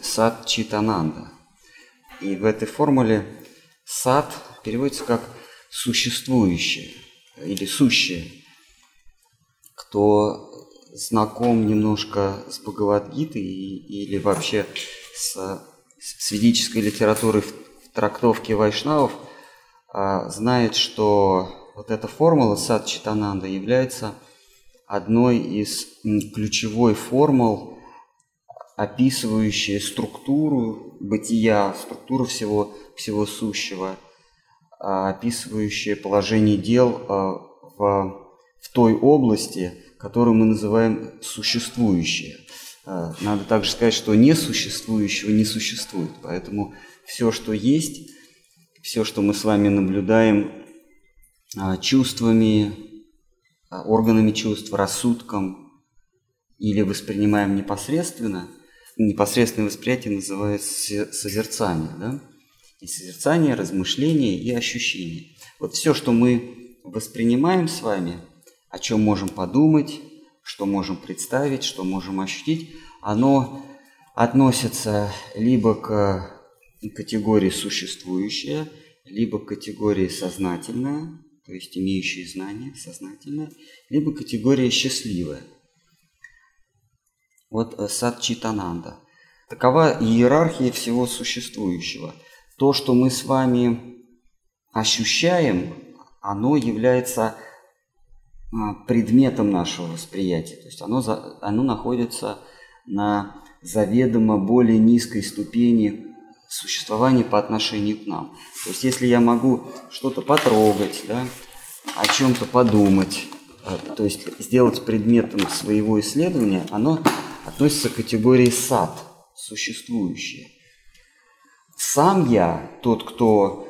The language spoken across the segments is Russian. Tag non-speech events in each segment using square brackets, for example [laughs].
Сад Читананда. И в этой формуле сад переводится как существующее или сущее. Кто знаком немножко с Бхагавадгитой или вообще с, с ведической литературой в, в трактовке вайшнавов, а, знает, что вот эта формула сад Читананда является одной из ключевой формул, описывающей структуру бытия, структуру всего, всего сущего, а, описывающая положение дел а, в, в той области, которую мы называем существующее. А, надо также сказать, что несуществующего не существует. Поэтому все, что есть, все, что мы с вами наблюдаем чувствами, органами чувств, рассудком или воспринимаем непосредственно, непосредственное восприятие называется созерцание. Да? И созерцание, размышление и ощущение. Вот все, что мы воспринимаем с вами, о чем можем подумать, что можем представить, что можем ощутить, оно относится либо к категории существующее, либо к категории сознательное, то есть имеющие знания, сознательное, либо категория счастливая. Вот э, сад Читананда. Такова иерархия всего существующего. То, что мы с вами ощущаем, оно является а, предметом нашего восприятия. То есть оно, оно находится на заведомо более низкой ступени существования по отношению к нам. То есть если я могу что-то потрогать, да, о чем-то подумать, а, то есть сделать предметом своего исследования, оно относится к категории сад, существующее. Сам я, тот, кто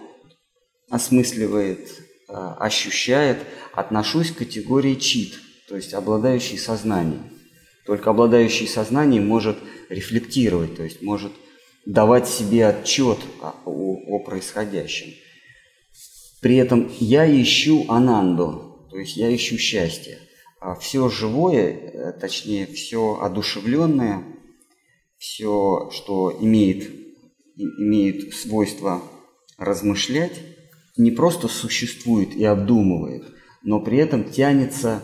осмысливает, а, ощущает, отношусь к категории чит, то есть обладающий сознанием. Только обладающий сознанием может рефлектировать, то есть может давать себе отчет о, о, о происходящем. При этом я ищу ананду, то есть я ищу счастье. А все живое, э, точнее все одушевленное, все, что имеет, имеет свойство размышлять, не просто существует и обдумывает, но при этом тянется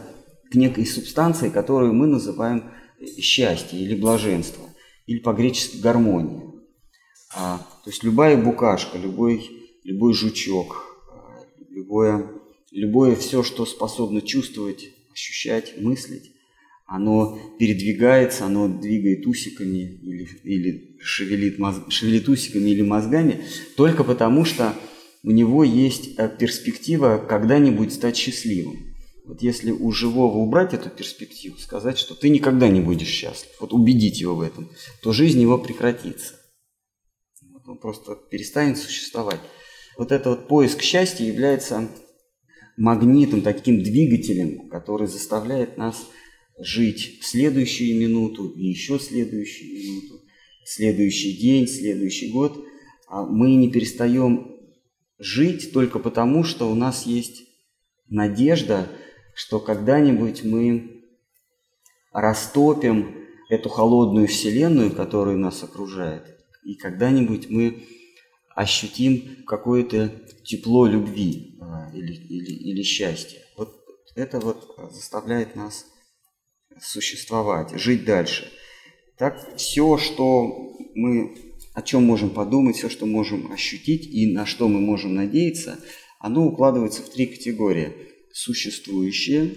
к некой субстанции, которую мы называем счастье или блаженство, или по-гречески гармония. А, то есть любая букашка, любой, любой жучок, а, любое, любое все, что способно чувствовать, ощущать, мыслить, оно передвигается, оно двигает усиками или, или шевелит, мозг, шевелит усиками или мозгами только потому, что у него есть э, перспектива когда-нибудь стать счастливым. Вот если у живого убрать эту перспективу, сказать, что ты никогда не будешь счастлив, вот убедить его в этом, то жизнь его прекратится. Он просто перестанет существовать. Вот этот вот поиск счастья является магнитом, таким двигателем, который заставляет нас жить следующую минуту и еще следующую минуту, следующий день, следующий год. А мы не перестаем жить только потому, что у нас есть надежда, что когда-нибудь мы растопим эту холодную вселенную, которая нас окружает, и когда-нибудь мы ощутим какое-то тепло любви а, или, или, или счастья. Вот это вот заставляет нас существовать, жить дальше. Так все, что мы, о чем можем подумать, все, что можем ощутить и на что мы можем надеяться, оно укладывается в три категории. Существующее,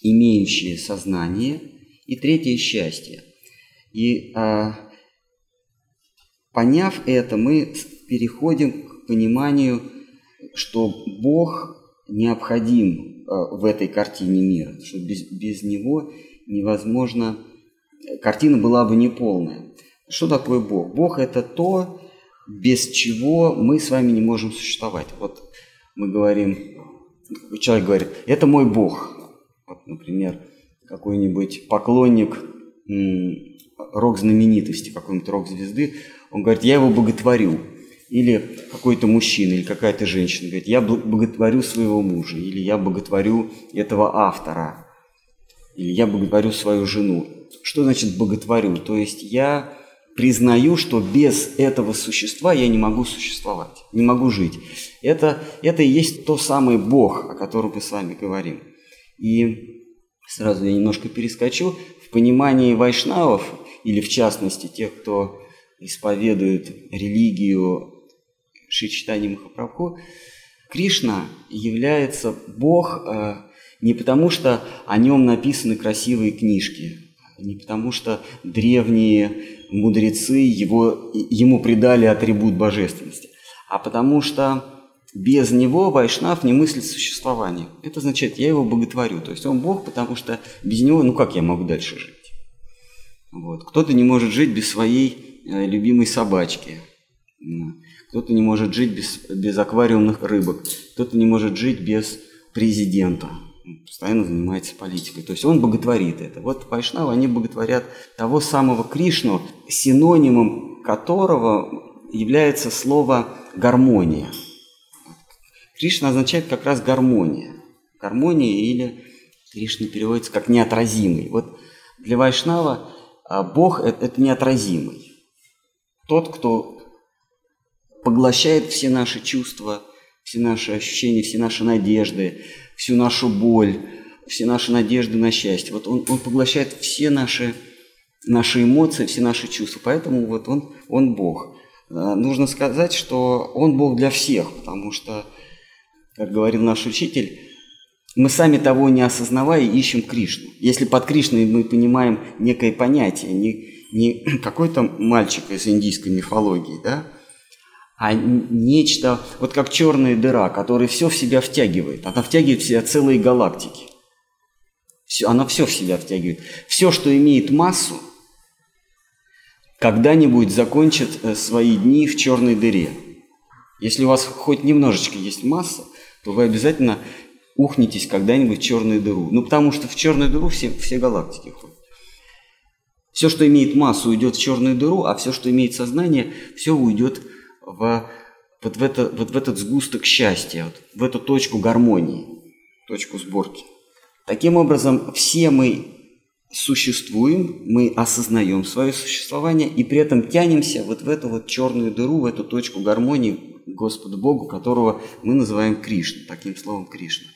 имеющее сознание и третье – счастье. И а, поняв это, мы переходим к пониманию, что Бог необходим а, в этой картине мира, что без, без него невозможно, картина была бы неполная. Что такое Бог? Бог – это то, без чего мы с вами не можем существовать. Вот мы говорим, человек говорит, это мой Бог. Вот, например, какой-нибудь поклонник рок-знаменитости, какой-нибудь рок-звезды, он говорит, я его боготворю. Или какой-то мужчина, или какая-то женщина говорит, я боготворю своего мужа, или я боготворю этого автора, или я боготворю свою жену. Что значит боготворю? То есть я признаю, что без этого существа я не могу существовать, не могу жить. Это, это и есть то самое Бог, о котором мы с вами говорим. И сразу я немножко перескочу. В понимании вайшнавов, или в частности тех, кто исповедует религию Шичтани Махапрабху, Кришна является Бог э, не потому, что о нем написаны красивые книжки, не потому, что древние мудрецы его, ему придали атрибут божественности, а потому что без него Вайшнав не мыслит существование. Это означает, я его боготворю. То есть он Бог, потому что без него, ну как я могу дальше жить? Вот. Кто-то не может жить без своей любимой собачки. Кто-то не может жить без, без аквариумных рыбок. Кто-то не может жить без президента. Постоянно занимается политикой. То есть он боготворит это. Вот Вайшнавы, они боготворят того самого Кришну, синонимом которого является слово «гармония». Кришна означает как раз гармония. Гармония или Кришна переводится как неотразимый. Вот для Вайшнава а, Бог – это неотразимый. Тот, кто поглощает все наши чувства, все наши ощущения, все наши надежды, всю нашу боль, все наши надежды на счастье. Вот он, он поглощает все наши, наши эмоции, все наши чувства. Поэтому вот он, он Бог. А, нужно сказать, что он Бог для всех, потому что, как говорил наш учитель, мы сами того не осознавая ищем Кришну. Если под Кришной мы понимаем некое понятие, не, [clears throat] какой-то мальчик из индийской мифологии, да, а нечто, вот как черная дыра, которая все в себя втягивает. Она втягивает в себя целые галактики. Все, она все в себя втягивает. Все, что имеет массу, когда-нибудь закончит э, свои дни в черной дыре. Если у вас хоть немножечко есть масса, то вы обязательно ухнетесь когда-нибудь в черную дыру. Ну, потому что в черную дыру все, все галактики ходят. Все, что имеет массу, уйдет в черную дыру, а все, что имеет сознание, все уйдет в, вот, в, это, вот в этот сгусток счастья, вот, в эту точку гармонии, точку сборки. Таким образом, все мы существуем, мы осознаем свое существование и при этом тянемся вот в эту вот черную дыру, в эту точку гармонии Господу Богу, которого мы называем Кришна, таким словом Кришна.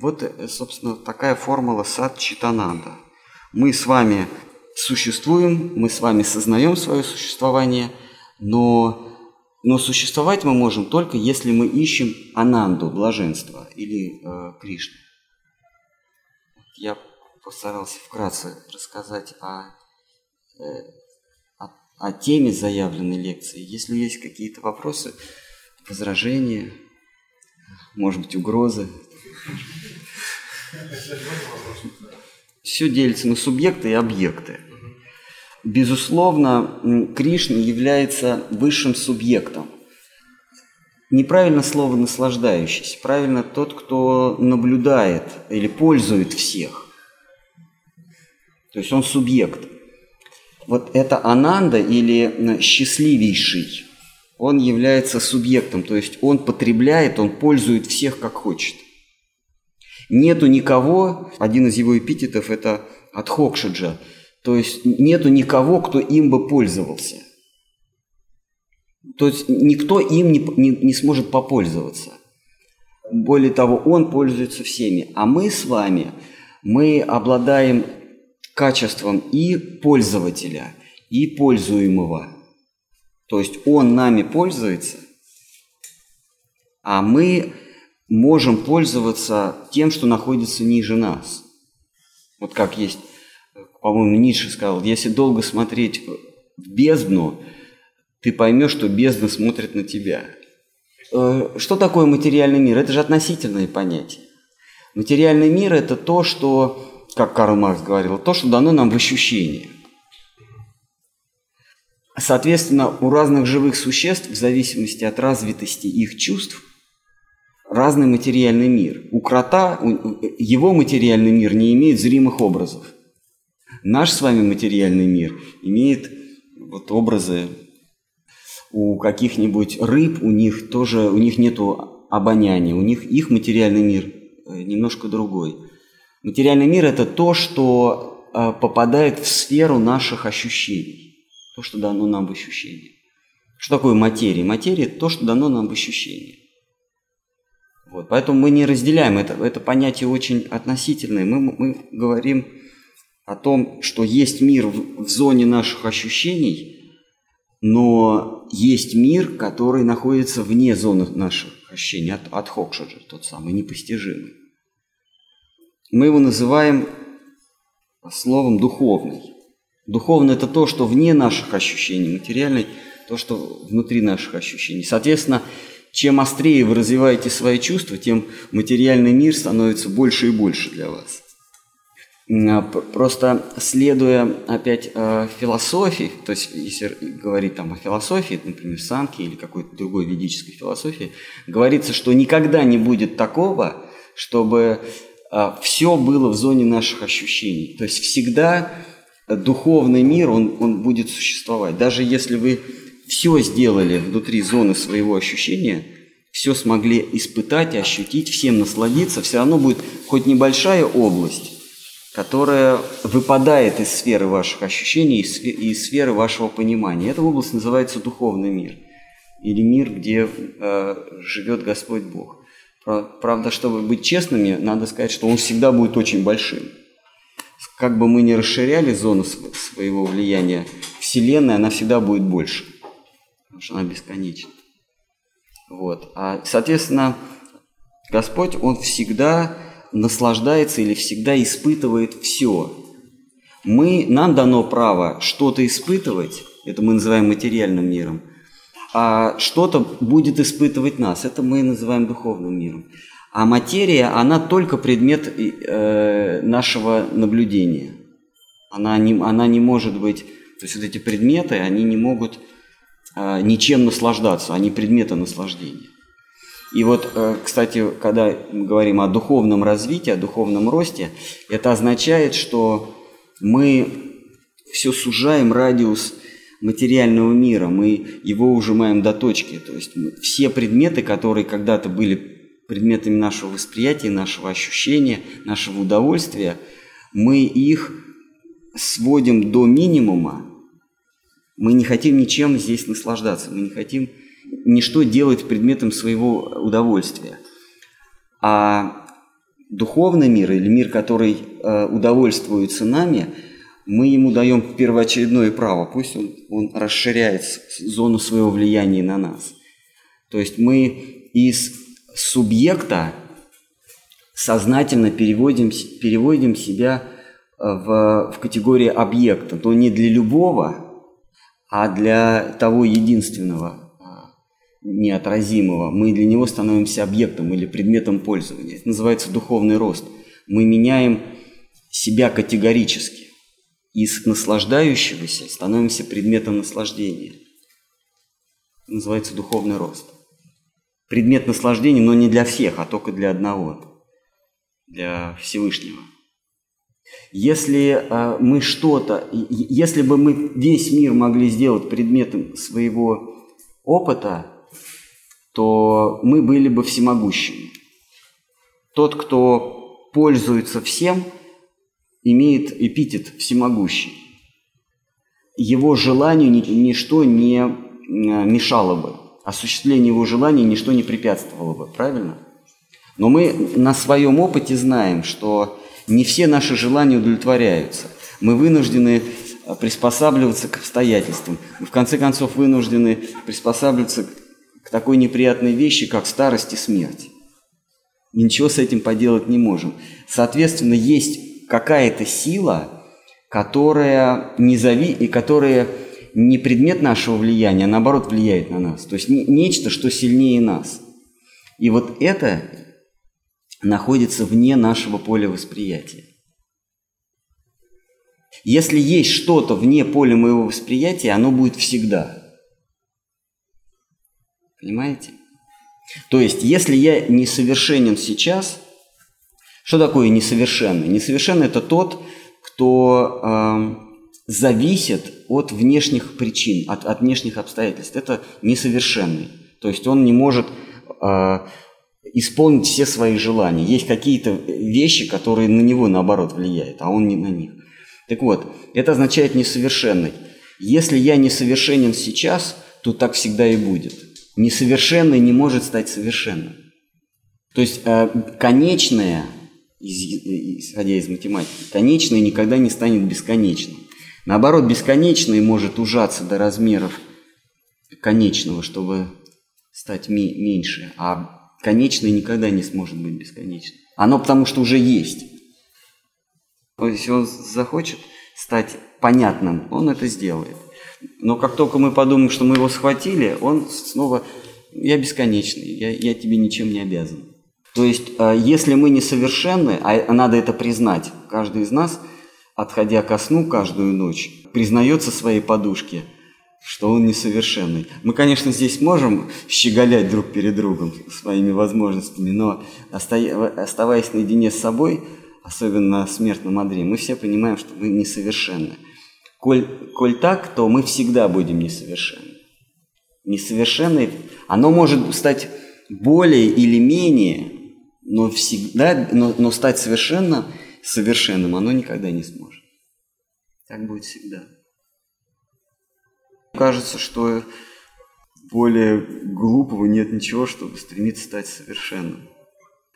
Вот, э, собственно, такая формула сад Читананда. Мы с вами существуем, мы с вами сознаем свое существование – но, но существовать мы можем только если мы ищем ананду, блаженство или э, Кришну. Я постарался вкратце рассказать о, э, о, о теме заявленной лекции. Если есть какие-то вопросы, возражения, может быть, угрозы. Все делится на субъекты и объекты. Безусловно, Кришна является высшим субъектом. Неправильно слово «наслаждающийся», правильно тот, кто наблюдает или пользует всех. То есть он субъект. Вот это Ананда или счастливейший, он является субъектом, то есть он потребляет, он пользует всех как хочет. Нету никого, один из его эпитетов это Адхокшаджа, то есть нету никого, кто им бы пользовался. То есть никто им не, не, не сможет попользоваться. Более того, он пользуется всеми. А мы с вами, мы обладаем качеством и пользователя, и пользуемого. То есть он нами пользуется, а мы можем пользоваться тем, что находится ниже нас. Вот как есть по-моему, Ницше сказал, если долго смотреть в бездну, ты поймешь, что бездна смотрит на тебя. Э, что такое материальный мир? Это же относительное понятие. Материальный мир – это то, что, как Карл Маркс говорил, то, что дано нам в ощущении. Соответственно, у разных живых существ, в зависимости от развитости их чувств, разный материальный мир. У крота, его материальный мир не имеет зримых образов – Наш с вами материальный мир имеет вот образы. у каких-нибудь рыб, у них тоже, у них нету обоняния, у них их материальный мир э, немножко другой. Материальный мир – это то, что э, попадает в сферу наших ощущений, то, что дано нам в ощущении. Что такое материя? Материя – то, что дано нам в ощущении. Вот, поэтому мы не разделяем это, это понятие очень относительное. Мы, мы говорим о том, что есть мир в, в зоне наших ощущений – но есть мир, который находится вне зоны наших ощущений, от, от Хокшаджи, тот самый, непостижимый. Мы его называем словом духовный. Духовный – это то, что вне наших ощущений, материальный – то, что внутри наших ощущений. Соответственно, чем острее вы развиваете свои чувства, тем материальный мир становится больше и больше для вас. А, просто следуя опять э, философии, то есть если говорить там о философии, например, санки или какой-то другой ведической философии, говорится, что никогда не будет такого, чтобы э, все было в зоне наших ощущений. То есть всегда духовный мир, он, он будет существовать. Даже если вы все сделали внутри зоны своего ощущения, все смогли испытать, ощутить, всем насладиться, все равно будет хоть небольшая область, которая выпадает из сферы ваших ощущений, из сферы вашего понимания. Эта область называется духовный мир или мир, где э, живет Господь Бог. Правда, чтобы быть честными, надо сказать, что он всегда будет очень большим. Как бы мы ни расширяли зону своего влияния, Вселенная, она всегда будет больше, потому что она бесконечна. Вот. А, соответственно, Господь, Он всегда наслаждается или всегда испытывает все. Мы, нам дано право что-то испытывать, это мы называем материальным миром, а что-то будет испытывать нас, это мы называем духовным миром. А материя, она только предмет э, нашего наблюдения. Она не, она не может быть, то есть вот эти предметы, они не могут ничем наслаждаться, они предметы наслаждения. И вот, э, кстати, когда мы говорим о духовном развитии, о духовном росте, это означает, что мы все сужаем радиус материального мира, мы его ужимаем до точки. То есть все предметы, которые когда-то были предметами нашего восприятия, нашего ощущения, нашего удовольствия, мы их сводим до минимума. Мы не хотим ничем здесь наслаждаться, мы не хотим ничто делать предметом своего удовольствия. А духовный мир или мир, который э, удовольствуется нами, мы ему даем первоочередное право, пусть он, он расширяет зону своего влияния на нас. То есть мы из субъекта сознательно переводим, переводим себя э, в, в категорию объекта, то не для любого, а для того единственного, неотразимого, мы для него становимся объектом или предметом пользования. Это называется духовный рост. Мы меняем себя категорически. Из наслаждающегося становимся предметом наслаждения. Это называется духовный рост. Предмет наслаждения, но не для всех, а только для одного, для Всевышнего. Если э, мы что-то, если бы мы весь мир могли сделать предметом своего опыта, то мы были бы всемогущими. Тот, кто пользуется всем, имеет эпитет всемогущий. Его желанию ничто не а, мешало бы. Осуществлению его желания ничто не препятствовало бы, правильно? Но мы на своем опыте знаем, что не все наши желания удовлетворяются. Мы вынуждены а, приспосабливаться к обстоятельствам. Мы в конце концов вынуждены приспосабливаться к такой неприятной вещи, как старость и смерть. И ничего с этим поделать не можем. Соответственно, есть какая-то сила, которая не зави... и которая не предмет нашего влияния, а наоборот влияет на нас. То есть нечто, что сильнее нас. И вот это находится вне нашего поля восприятия. Если есть что-то вне поля моего восприятия, оно будет всегда – Понимаете? То есть, если я несовершенен сейчас, что такое несовершенный? Несовершенный – это тот, кто э, зависит от внешних причин, от, от внешних обстоятельств. Это несовершенный. То есть он не может э, исполнить все свои желания. Есть какие-то вещи, которые на него, наоборот, влияют, а он не на них. Так вот, это означает несовершенный. Если я несовершенен сейчас, то так всегда и будет. Несовершенный не может стать совершенным. То есть э, конечное, исходя из математики, конечное никогда не станет бесконечным. Наоборот, бесконечное может ужаться до размеров конечного, чтобы стать меньше, а конечное никогда не сможет быть бесконечным. Оно потому что уже есть. Если он захочет стать понятным, он это сделает. Но как только мы подумаем, что мы его схватили, он снова «я бесконечный, я, я тебе ничем не обязан». То есть, э, если мы несовершенны, а надо это признать, каждый из нас, отходя ко сну каждую ночь, признается своей подушке, что он несовершенный. Мы, конечно, здесь можем щеголять друг перед другом своими возможностями, но оставаясь наедине с собой, особенно на смертном одре, мы все понимаем, что мы несовершенны. Коль, коль так, то мы всегда будем несовершенны. Несовершенный, оно может стать более или менее но всегда, но, но стать совершенно совершенным оно никогда не сможет. Так будет всегда. Кажется, что более глупого нет ничего, чтобы стремиться стать совершенным.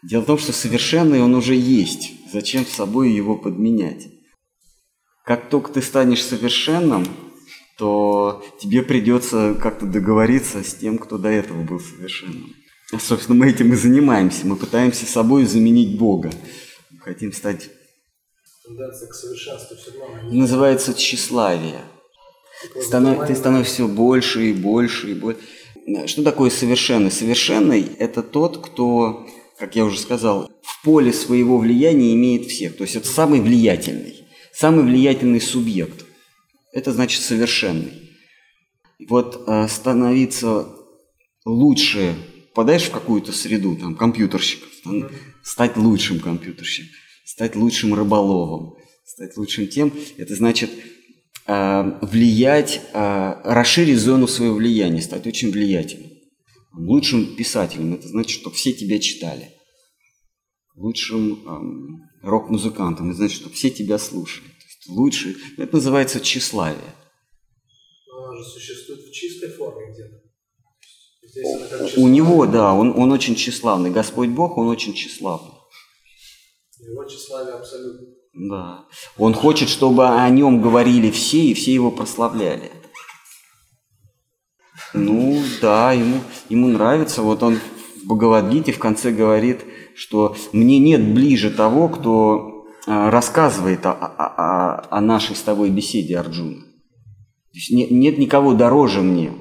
Дело в том, что совершенный он уже есть. Зачем с собой его подменять? Как только ты станешь совершенным, то тебе придется как-то договориться с тем, кто до этого был совершенным. Собственно, мы этим и занимаемся. Мы пытаемся собой заменить Бога. Мы хотим стать... Тенденция к совершенству все равно... Называется тщеславие. Станов... Ты становишься все больше и больше и больше. Что такое совершенный? Совершенный – это тот, кто, как я уже сказал, в поле своего влияния имеет всех. То есть это самый влиятельный, самый влиятельный субъект. Это значит совершенный. Вот э, становиться лучше попадаешь в какую-то среду, там, компьютерщиков, стать лучшим компьютерщиком, стать лучшим рыболовом, стать лучшим тем, это значит влиять, э, расширить зону своего влияния, стать очень влиятельным. Лучшим писателем, это значит, что все тебя читали. Лучшим рок-музыкантом, это значит, что все тебя слушали. Лучший, это называется тщеславие. Но оно же существует в чистой форме где-то. У него, да, он, он очень тщеславный. Господь Бог, он очень тщеславный. Его тщеславие абсолютно. Да. Он хочет, чтобы о нем говорили все, и все его прославляли. Ну, да, ему, ему нравится. Вот он в Бхагавадгите в конце говорит, что мне нет ближе того, кто а, рассказывает о, о, о, нашей с тобой беседе, Арджуна. То есть нет, нет никого дороже мне.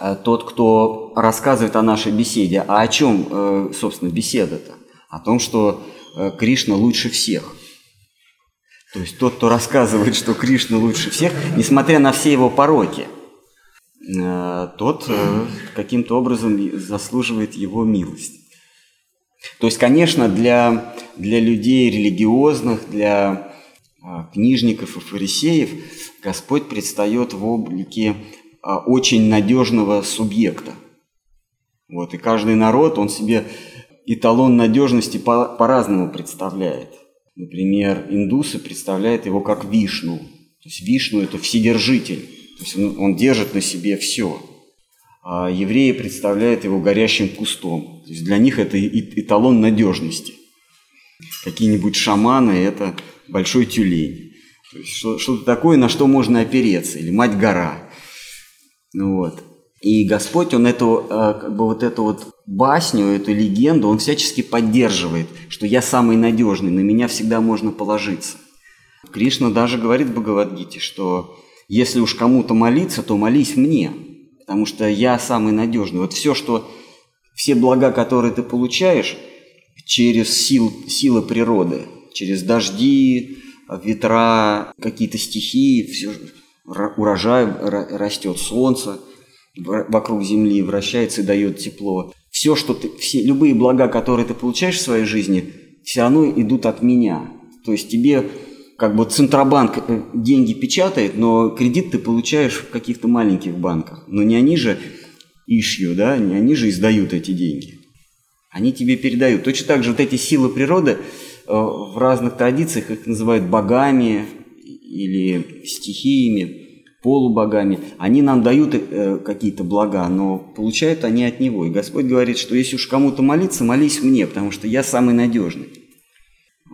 Э, тот, кто рассказывает о нашей беседе. А о чем, э, собственно, беседа-то? О том, что Кришна лучше всех. То есть тот, кто рассказывает, что Кришна лучше всех, несмотря на все его пороки, тот каким-то образом заслуживает его милость. То есть, конечно, для, для людей религиозных, для книжников и фарисеев Господь предстает в облике очень надежного субъекта. Вот, и каждый народ, он себе эталон надежности по- по-разному представляет. Например, индусы представляют его как Вишну. То есть Вишну – это вседержитель. То есть он, он держит на себе все. А евреи представляют его горящим кустом. То есть для них это эталон надежности. Какие-нибудь шаманы – это большой тюлень. То есть что-то такое, на что можно опереться. Или мать-гора. Ну вот. И Господь, Он эту, э, как бы вот эту вот басню, эту легенду, Он всячески поддерживает, что я самый надежный, на меня всегда можно положиться. Кришна даже говорит в Бхагавадгите, что если уж кому-то молиться, то молись мне, потому что я самый надежный. Вот все, что, все блага, которые ты получаешь через сил, силы природы, через дожди, ветра, какие-то стихии, все, урожай растет, солнце вокруг Земли вращается и дает тепло. Все, что ты, все, любые блага, которые ты получаешь в своей жизни, все равно идут от меня. То есть тебе как бы Центробанк э, деньги печатает, но кредит ты получаешь в каких-то маленьких банках. Но не они же ишью, да, не они же издают эти деньги. Они тебе передают. Точно так же вот эти силы природы э, в разных традициях их называют богами или стихиями, полубогами. Они нам дают э, какие-то блага, но получают они от Него. И Господь говорит, что если уж кому-то молиться, молись мне, потому что я самый надежный.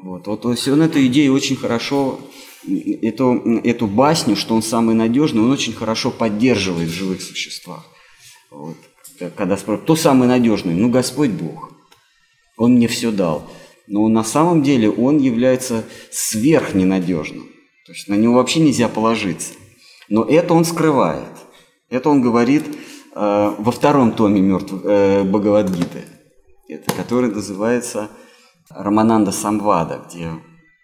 Вот, вот, вот он эту идею очень хорошо, эту, эту басню, что он самый надежный, он очень хорошо поддерживает в живых существах. Вот. Когда спрашивают, кто самый надежный? Ну, Господь Бог. Он мне все дал. Но на самом деле он является сверхненадежным. То есть на него вообще нельзя положиться. Но это он скрывает. Это он говорит э, во втором томе мертвых э, Бхагавадгиты, это, который называется Романанда Самвада, где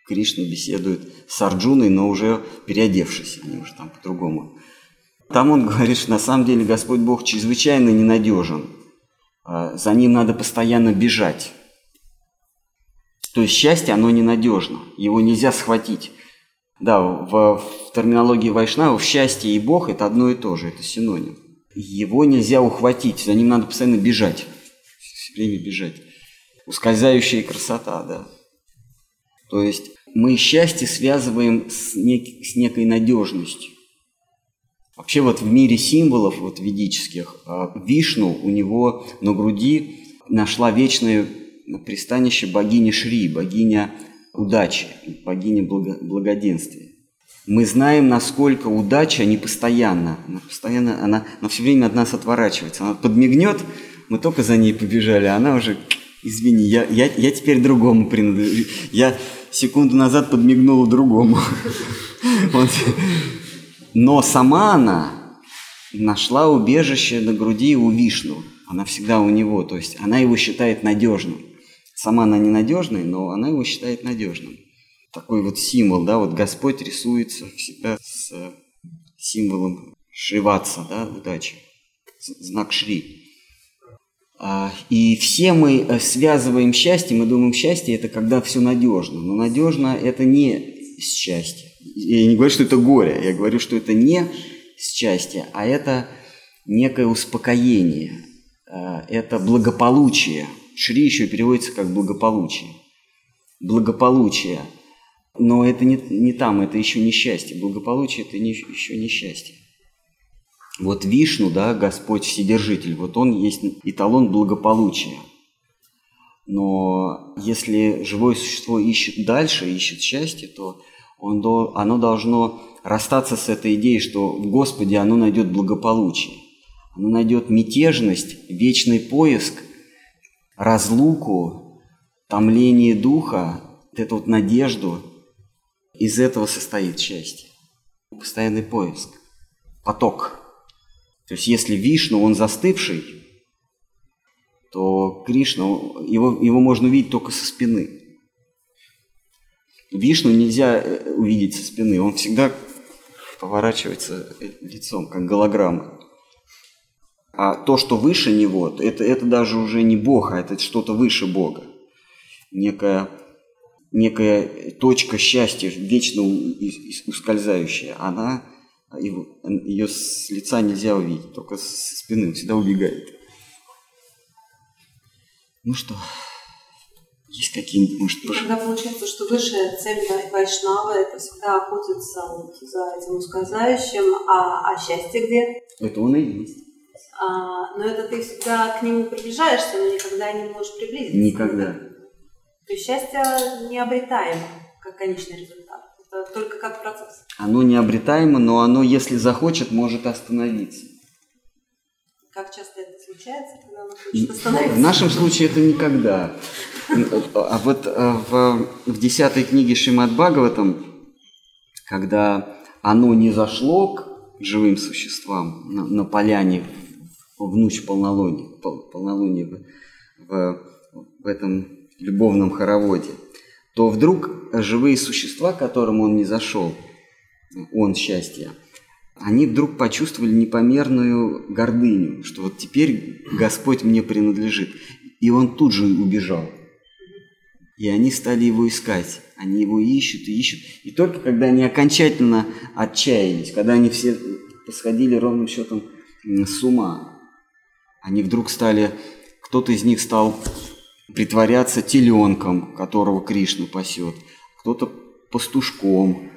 Кришна беседует с Арджуной, но уже переодевшись, они уже там по-другому. Там он говорит, что на самом деле Господь Бог чрезвычайно ненадежен. А, за ним надо постоянно бежать. То есть счастье, оно ненадежно, его нельзя схватить. Да, в, в терминологии Вайшнавов счастье и Бог – это одно и то же, это синоним. Его нельзя ухватить, за ним надо постоянно бежать, все время бежать ускользающая красота, да. То есть мы счастье связываем с, нек- с некой надежностью. Вообще вот в мире символов вот ведических а, Вишну у него на груди нашла вечное пристанище богини Шри, богиня удачи, богиня благо- благоденствия. Мы знаем, насколько удача не постоянна. Она постоянно, она, она все время от нас отворачивается. Она подмигнет, мы только за ней побежали, а она уже Извини, я, я, я теперь другому принадлежу. Я секунду назад подмигнула другому. [laughs] Но сама она нашла убежище на груди у Вишну. Она всегда у него, то есть она его считает надежным. Сама она ненадежная, но она его считает надежным. Такой вот символ, да, вот Господь рисуется всегда с символом Шриватса, да, удачи, знак Шри. А, и все мы э, связываем счастье, мы думаем, счастье это когда все надежно. Но надежно это не счастье. Я не говорю, что это горе, я говорю, что это не счастье, а это некое успокоение, а, это благополучие. Шри еще переводится как благополучие. Благополучие. Но это не, не там, это еще не счастье. Благополучие это не, еще не счастье. Вот Вишну, да, Господь Вседержитель, вот он есть эталон благополучия. Но если живое существо ищет дальше, ищет счастье, то он, оно должно расстаться с этой идеей, что в Господе оно найдет благополучие. Оно найдет мятежность, вечный поиск, разлуку, томление духа, вот эту вот надежду. Из этого состоит счастье. Постоянный поиск, поток – то есть если Вишну, он застывший, то Кришна, его, его можно увидеть только со спины. Вишну нельзя э, увидеть со спины, он всегда поворачивается лицом, как голограмма. А то, что выше него, это, это даже уже не Бог, а это что-то выше Бога. Некая, некая точка счастья, вечно ускользающая, она его, ее с лица нельзя увидеть, только со спины, всегда убегает. Ну что, есть какие-нибудь, может, прошу? Тогда получается, что высшая цель Вайшнава – это всегда охотиться вот за этим ускользающим, а, а счастье где? Это он и есть. А, но это ты всегда к нему приближаешься, но никогда не можешь приблизиться. Никогда. То есть счастье необретаемо, как конечный результат. Это только как процесс. Оно необретаемо, но оно, если захочет, может остановиться. Как часто это случается, когда оно хочет остановиться? В нашем случае это никогда. А вот э, в, в десятой книге Шимат Бхагаватам, когда оно не зашло к живым существам на, на поляне в, в ночь полнолуния, пол, полнолуния в, в, в этом любовном хороводе, то вдруг живые существа, к которым он не зашел, он счастье, они вдруг почувствовали непомерную гордыню, что вот теперь Господь мне принадлежит. И он тут же убежал. И они стали его искать. Они его ищут и ищут. И только когда они окончательно отчаялись, когда они все посходили ровным счетом с ума, они вдруг стали, кто-то из них стал притворяться теленком, которого Кришна пасет, кто-то пастушком,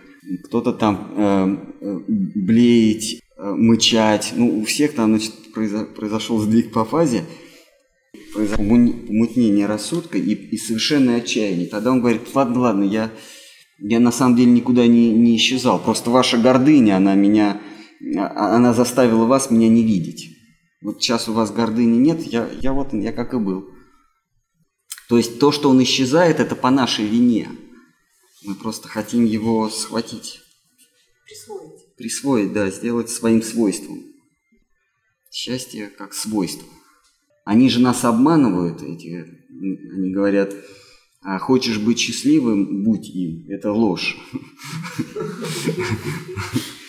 кто-то там э, э, блеять, э, мычать. Ну, у всех там, значит, произо, произошел сдвиг по фазе, произошло помутнение рассудка и, и совершенное отчаяние. Тогда он говорит, ладно, ладно, я, я на самом деле никуда не, не исчезал, просто ваша гордыня, она меня, а, она заставила вас меня не видеть. Вот сейчас у вас гордыни нет, я, я вот, я как и был. То есть то, что он исчезает, это по нашей вине. Мы просто хотим его схватить. Присвоить. Присвоить, да, сделать своим свойством. Счастье как свойство. Они же нас обманывают, эти, они говорят, а хочешь быть счастливым, будь им. Это ложь. [laughs]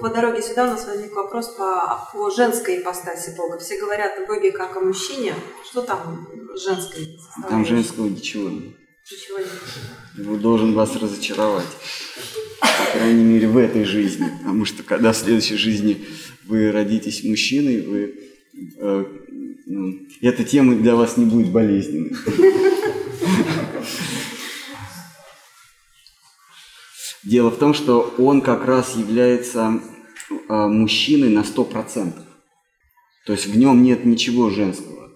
По дороге сюда у нас возник вопрос по, по женской ипостаси Бога. Все говорят о Боге как о мужчине. Что там женской Там женского ничего нет. Ничего нет. Его должен вас разочаровать. По крайней мере, в этой жизни. Потому что когда в следующей жизни вы родитесь мужчиной, вы, э, ну, эта тема для вас не будет болезненной. Дело в том, что он как раз является э, мужчиной на 100%. То есть в нем нет ничего женского.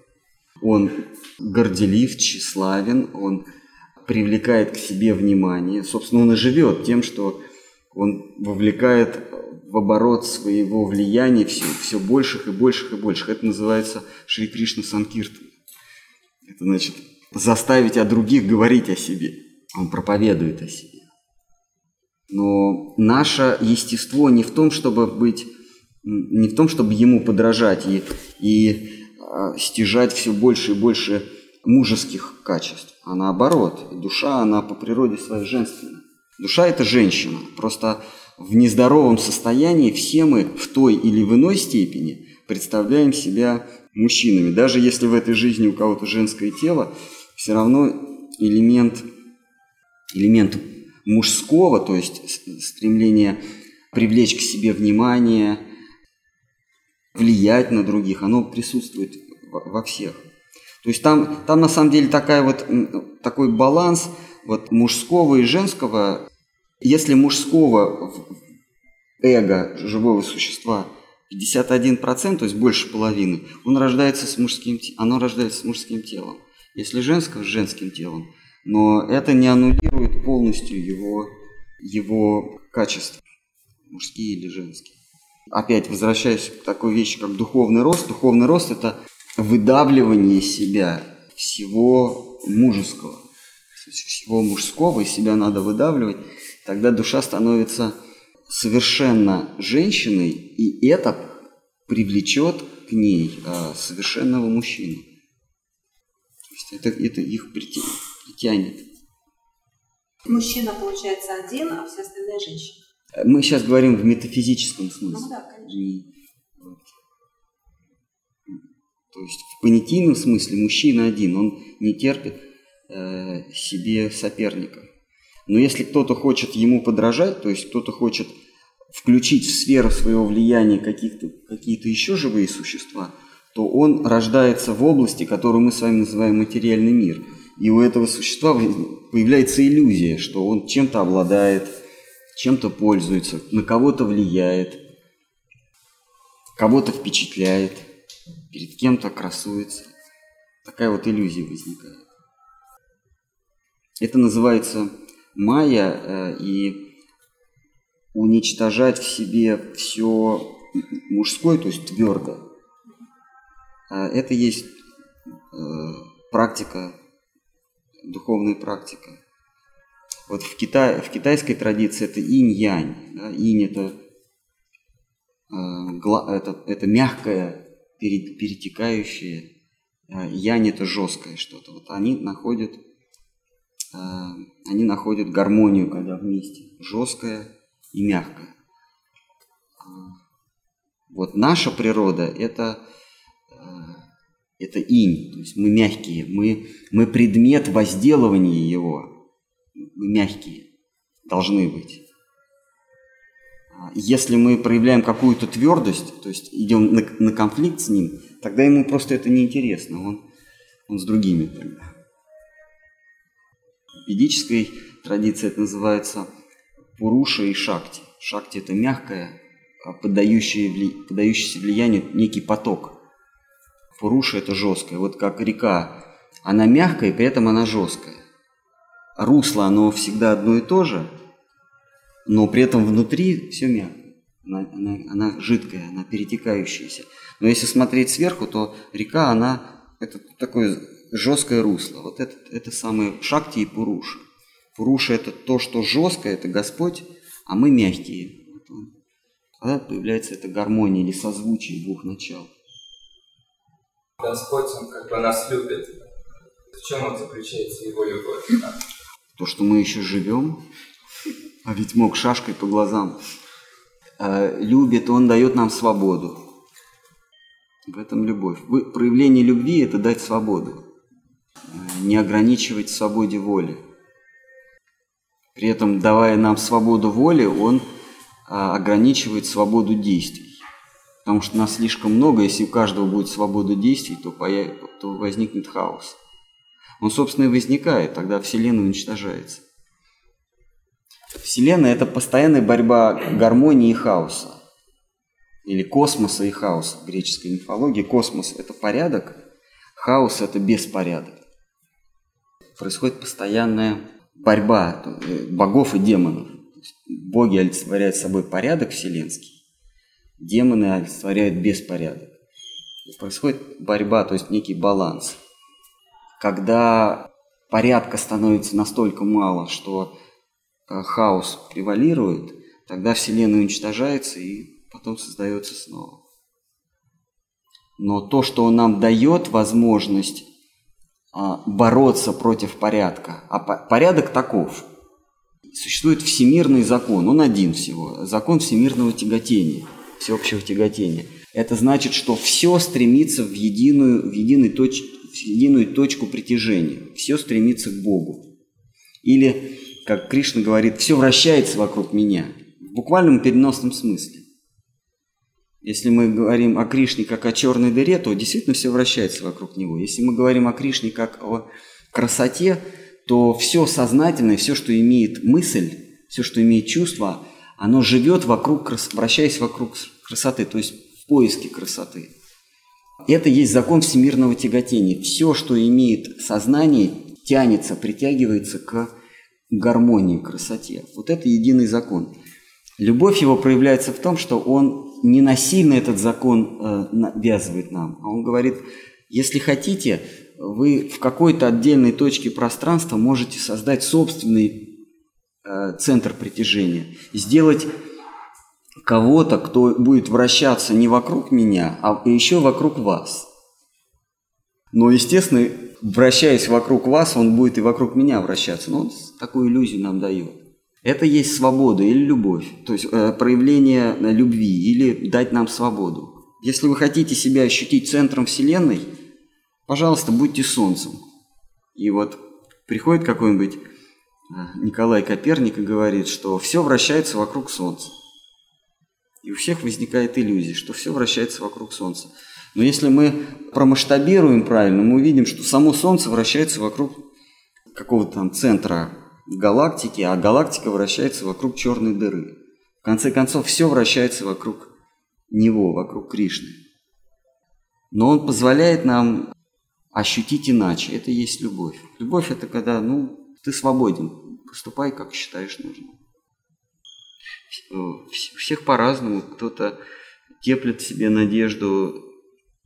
Он горделив, тщеславен, он привлекает к себе внимание. Собственно, он и живет тем, что он вовлекает в оборот своего влияния все, все больших и больших и больших. Это называется Шри Кришна Санкиртан. Это значит заставить о других говорить о себе. Он проповедует о себе. Но наше естество не в том, чтобы быть, не в том, чтобы ему подражать и, и э, стяжать все больше и больше мужеских качеств, а наоборот. Душа, она по природе своей женственная. Душа – это женщина. Просто в нездоровом состоянии все мы в той или в иной степени представляем себя мужчинами. Даже если в этой жизни у кого-то женское тело, все равно элемент, элемент мужского, то есть стремление привлечь к себе внимание, влиять на других, оно присутствует во всех. То есть там, там на самом деле такая вот, такой баланс вот мужского и женского. Если мужского эго живого существа 51%, то есть больше половины, он рождается с мужским, оно рождается с мужским телом. Если женского, с женским телом – но это не аннулирует полностью его, его качества, мужские или женские. Опять возвращаясь к такой вещи, как духовный рост. Духовный рост – это выдавливание себя всего мужеского. Всего мужского из себя надо выдавливать. Тогда душа становится совершенно женщиной, и это привлечет к ней а, совершенного мужчину. То есть это, это их притянет тянет. Мужчина получается один, а все остальные женщины. Мы сейчас говорим в метафизическом смысле. Ну да, конечно. То есть в понятийном смысле мужчина один, он не терпит э, себе соперника. Но если кто-то хочет ему подражать, то есть кто-то хочет включить в сферу своего влияния каких-то, какие-то еще живые существа, то он рождается в области, которую мы с вами называем материальный мир – и у этого существа появляется иллюзия, что он чем-то обладает, чем-то пользуется, на кого-то влияет, кого-то впечатляет, перед кем-то красуется. Такая вот иллюзия возникает. Это называется майя, э, и уничтожать в себе все мужское, то есть твердое. Э, это есть э, практика духовная практика. Вот в, Китае, в китайской традиции это инь-янь. Да? Инь это, э, это, это мягкое, перетекающее, э, янь это жесткое что-то. Вот они находят, э, они находят гармонию, когда вместе. Жесткое и мягкое. Вот наша природа – это, э, это инь, то есть мы мягкие, мы, мы предмет возделывания его, мы мягкие, должны быть. А если мы проявляем какую-то твердость, то есть идем на, на конфликт с ним, тогда ему просто это неинтересно, он, он с другими тогда. В ведической традиции это называется пуруша и шакти. Шакти – это мягкое, а поддающее, поддающееся влиянию некий поток. Пуруша – это жесткое. Вот как река, она мягкая, при этом она жесткая. Русло, оно всегда одно и то же, но при этом внутри все мягкое. Она, она, она жидкая, она перетекающаяся. Но если смотреть сверху, то река, она это такое жесткое русло. Вот это, это самые шакти и пуруша. Пуруша – это то, что жесткое, это Господь, а мы мягкие. Тогда появляется эта гармония или созвучие двух начал. Господь, Он как бы нас любит. В чем он заключается, Его любовь? То, что мы еще живем, а ведь мог шашкой по глазам. Э, любит, Он дает нам свободу. В этом любовь. Проявление любви – это дать свободу. Э, не ограничивать свободе воли. При этом, давая нам свободу воли, он а, ограничивает свободу действий. Потому что нас слишком много, если у каждого будет свобода действий, то, появ... то возникнет хаос. Он, собственно, и возникает, тогда Вселенная уничтожается. Вселенная – это постоянная борьба гармонии и хаоса. Или космоса и хаоса в греческой мифологии. Космос – это порядок, хаос – это беспорядок. Происходит постоянная борьба э, богов и демонов. Боги олицетворяют собой порядок вселенский, демоны олицетворяют беспорядок. Происходит борьба, то есть некий баланс. Когда порядка становится настолько мало, что э, хаос превалирует, тогда Вселенная уничтожается и потом создается снова. Но то, что он нам дает возможность а, бороться против порядка. А порядок таков. Существует всемирный закон, он один всего. Закон всемирного тяготения, всеобщего тяготения. Это значит, что все стремится в единую, в единый точ, в единую точку притяжения. Все стремится к Богу. Или, как Кришна говорит, все вращается вокруг меня. В буквальном переносном смысле. Если мы говорим о Кришне как о черной дыре, то действительно все вращается вокруг него. Если мы говорим о Кришне как о красоте, то все сознательное, все, что имеет мысль, все, что имеет чувство, оно живет вокруг, вращаясь вокруг красоты, то есть в поиске красоты. Это есть закон всемирного тяготения. Все, что имеет сознание, тянется, притягивается к гармонии, красоте. Вот это единый закон. Любовь его проявляется в том, что он не насильно этот закон э, навязывает нам, а он говорит, если хотите, вы в какой-то отдельной точке пространства можете создать собственный центр притяжения, сделать кого-то, кто будет вращаться не вокруг меня, а еще вокруг вас. Но, естественно, вращаясь вокруг вас, он будет и вокруг меня вращаться. Но он такую иллюзию нам дает. Это есть свобода или любовь, то есть э, проявление э, любви или дать нам свободу. Если вы хотите себя ощутить центром Вселенной, пожалуйста, будьте солнцем. И вот приходит какой-нибудь э, Николай Коперник говорит, что все вращается вокруг Солнца. И у всех возникает иллюзия, что все вращается вокруг Солнца. Но если мы промасштабируем правильно, мы увидим, что само Солнце вращается вокруг какого-то там центра галактики, а галактика вращается вокруг черной дыры. В конце концов, все вращается вокруг него, вокруг Кришны. Но он позволяет нам ощутить иначе. Это и есть любовь. Любовь – это когда, ну, ты свободен, поступай, как считаешь нужным. Всех по-разному. Кто-то теплит в себе надежду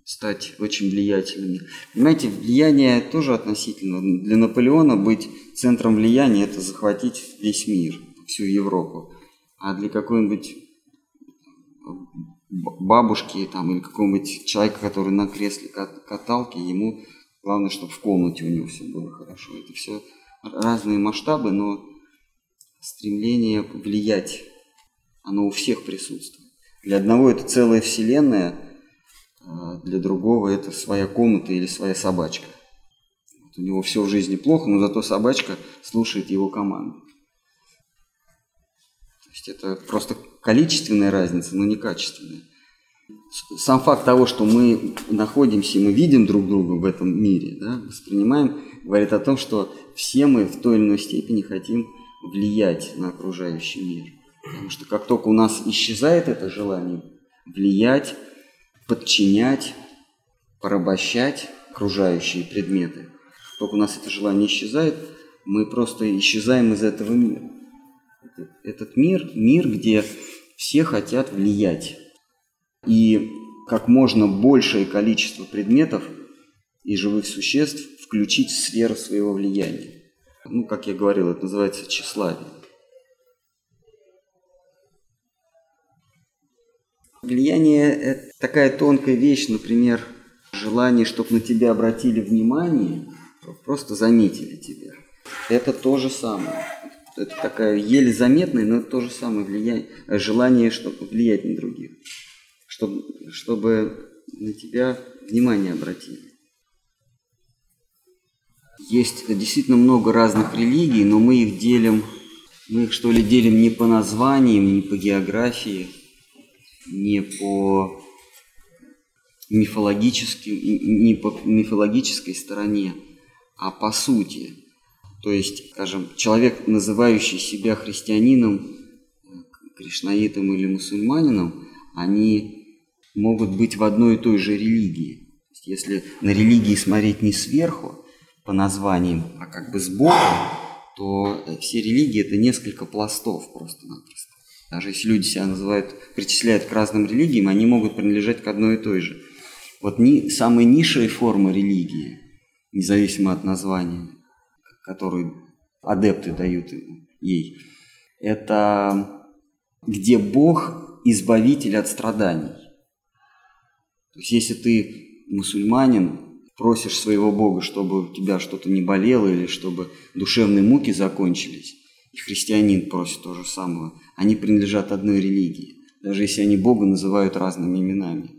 стать очень влиятельными. Понимаете, влияние тоже относительно. Для Наполеона быть центром влияния – это захватить весь мир, всю Европу. А для какой-нибудь бабушки там, или какого-нибудь человека, который на кресле каталки, ему главное, чтобы в комнате у него все было хорошо. Это все разные масштабы, но стремление влиять, оно у всех присутствует. Для одного это целая вселенная, а для другого это своя комната или своя собачка. Вот у него все в жизни плохо, но зато собачка слушает его команду. То есть это просто количественная разница, но не качественная. Сам факт того, что мы находимся и мы видим друг друга в этом мире, да, воспринимаем, говорит о том, что все мы в той или иной степени хотим влиять на окружающий мир. Потому что как только у нас исчезает это желание влиять, подчинять, порабощать окружающие предметы, только у нас это желание исчезает, мы просто исчезаем из этого мира. Этот мир – мир, где все хотят влиять. И как можно большее количество предметов и живых существ включить в сферу своего влияния. Ну, как я говорил, это называется тщеславие. Влияние – это такая тонкая вещь, например, желание, чтобы на тебя обратили внимание, просто заметили тебя. Это то же самое. Это такая еле заметная, но это то же самое влияние, желание, чтобы влиять на других, чтобы, чтобы на тебя внимание обратили. Есть действительно много разных религий, но мы их делим, мы их что ли делим не по названиям, не по географии, не по мифологическим, не по мифологической стороне, а по сути. То есть, скажем, человек, называющий себя христианином, кришнаитом или мусульманином, они могут быть в одной и той же религии. Если на религии смотреть не сверху, по названиям, а как бы сбоку, то все религии это несколько пластов просто-напросто. Даже если люди себя называют, причисляют к разным религиям, они могут принадлежать к одной и той же. Вот ни, самые низшие формы религии, независимо от названия, которые адепты дают ей, это где Бог избавитель от страданий. То есть если ты мусульманин, просишь своего Бога, чтобы у тебя что-то не болело или чтобы душевные муки закончились, и христианин просит то же самое, они принадлежат одной религии, даже если они Бога называют разными именами.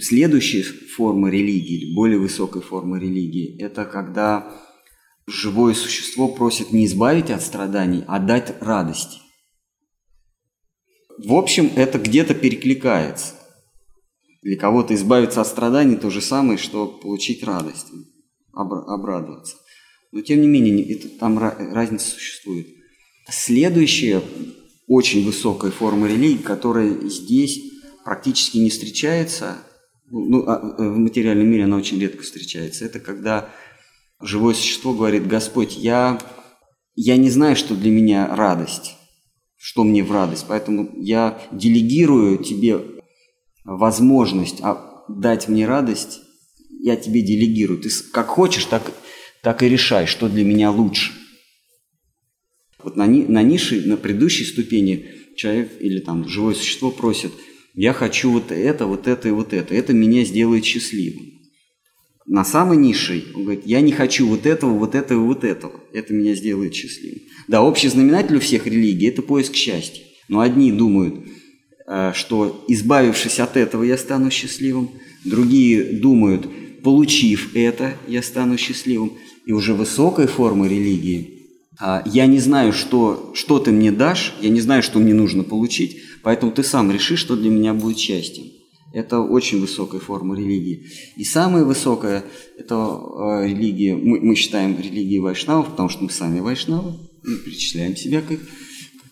Следующая форма религии, более высокая форма религии, это когда живое существо просит не избавить от страданий, а дать радости. В общем, это где-то перекликается. Для кого-то избавиться от страданий то же самое, что получить радость, обрадоваться. Но тем не менее, это, там разница существует. Следующая очень высокая форма религии, которая здесь практически не встречается, ну, а, в материальном мире она очень редко встречается, это когда живое существо говорит, Господь, я, я не знаю, что для меня радость, что мне в радость, поэтому я делегирую тебе возможность дать мне радость, я тебе делегирую. Ты как хочешь, так, так и решай, что для меня лучше. Вот на, на нише, на предыдущей ступени человек или там живое существо просит, я хочу вот это, вот это и вот это, это меня сделает счастливым. На самой низшей он говорит, я не хочу вот этого, вот этого, вот этого, это меня сделает счастливым. Да, общий знаменатель у всех религий – это поиск счастья. Но одни думают, что избавившись от этого, я стану счастливым. Другие думают, получив это, я стану счастливым. И уже высокая форма религии – а, я не знаю, что, что ты мне дашь, я не знаю, что мне нужно получить, поэтому ты сам реши, что для меня будет счастьем. Это очень высокая форма религии. И самая высокая – это э, религия, мы, мы считаем религией вайшнавов, потому что мы сами вайшнавы, мы причисляем себя как,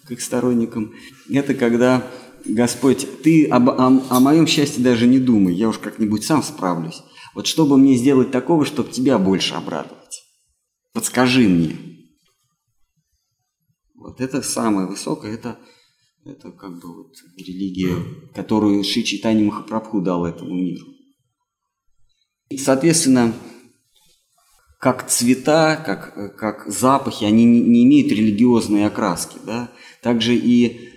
как сторонникам. Это когда Господь, ты об, о, о моем счастье даже не думай, я уж как-нибудь сам справлюсь. Вот чтобы мне сделать такого, чтобы тебя больше обрадовать? Подскажи мне. Вот это самое высокое, это, это как бы вот религия, которую Ши Чайтани Махапрабху дал этому миру. Соответственно, как цвета, как, как запахи, они не, не имеют религиозной окраски. Да? Также и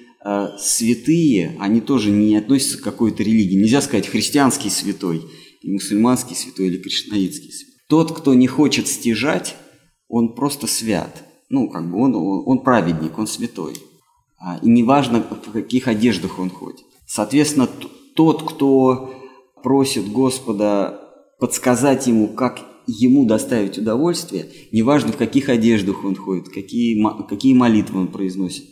святые, они тоже не относятся к какой-то религии. Нельзя сказать христианский святой, мусульманский святой или кришнаитский святой. Тот, кто не хочет стяжать, он просто свят – ну, как бы он, он праведник, он святой. А, и неважно, в каких одеждах он ходит. Соответственно, тот, кто просит Господа подсказать ему, как ему доставить удовольствие, неважно в каких одеждах он ходит, какие, какие молитвы он произносит,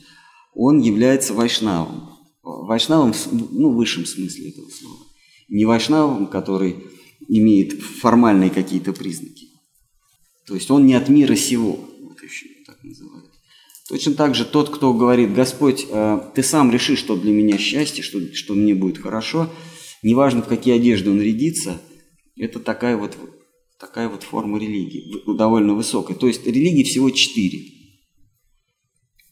он является вайшнавом. Вайшнавом ну, в высшем смысле этого слова. Не вайшнавом, который имеет формальные какие-то признаки. То есть он не от мира сего, вот еще так называют. Точно так же тот, кто говорит, Господь, э, ты сам реши, что для меня счастье, что, что мне будет хорошо, неважно в какие одежды он рядится, это такая вот, такая вот форма религии, довольно высокая. То есть религии всего четыре.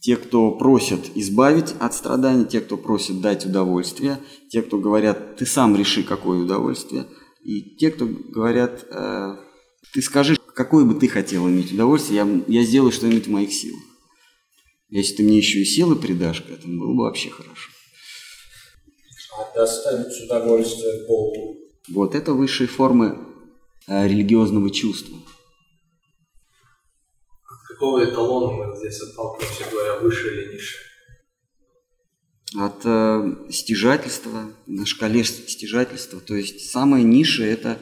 Те, кто просят избавить от страданий, те, кто просят дать удовольствие, те, кто говорят, ты сам реши, какое удовольствие, и те, кто говорят, э, ты скажи, какое бы ты хотел иметь удовольствие, я, я сделаю что-нибудь в моих силах. Если ты мне еще и силы придашь к этому, было бы вообще хорошо. А доставить удовольствие Богу. Вот это высшие формы э, религиозного чувства. Какого эталона мы здесь отталкиваемся, говоря, выше или ниже? От э, стяжательства, на шкале стяжательства. То есть самое низшее это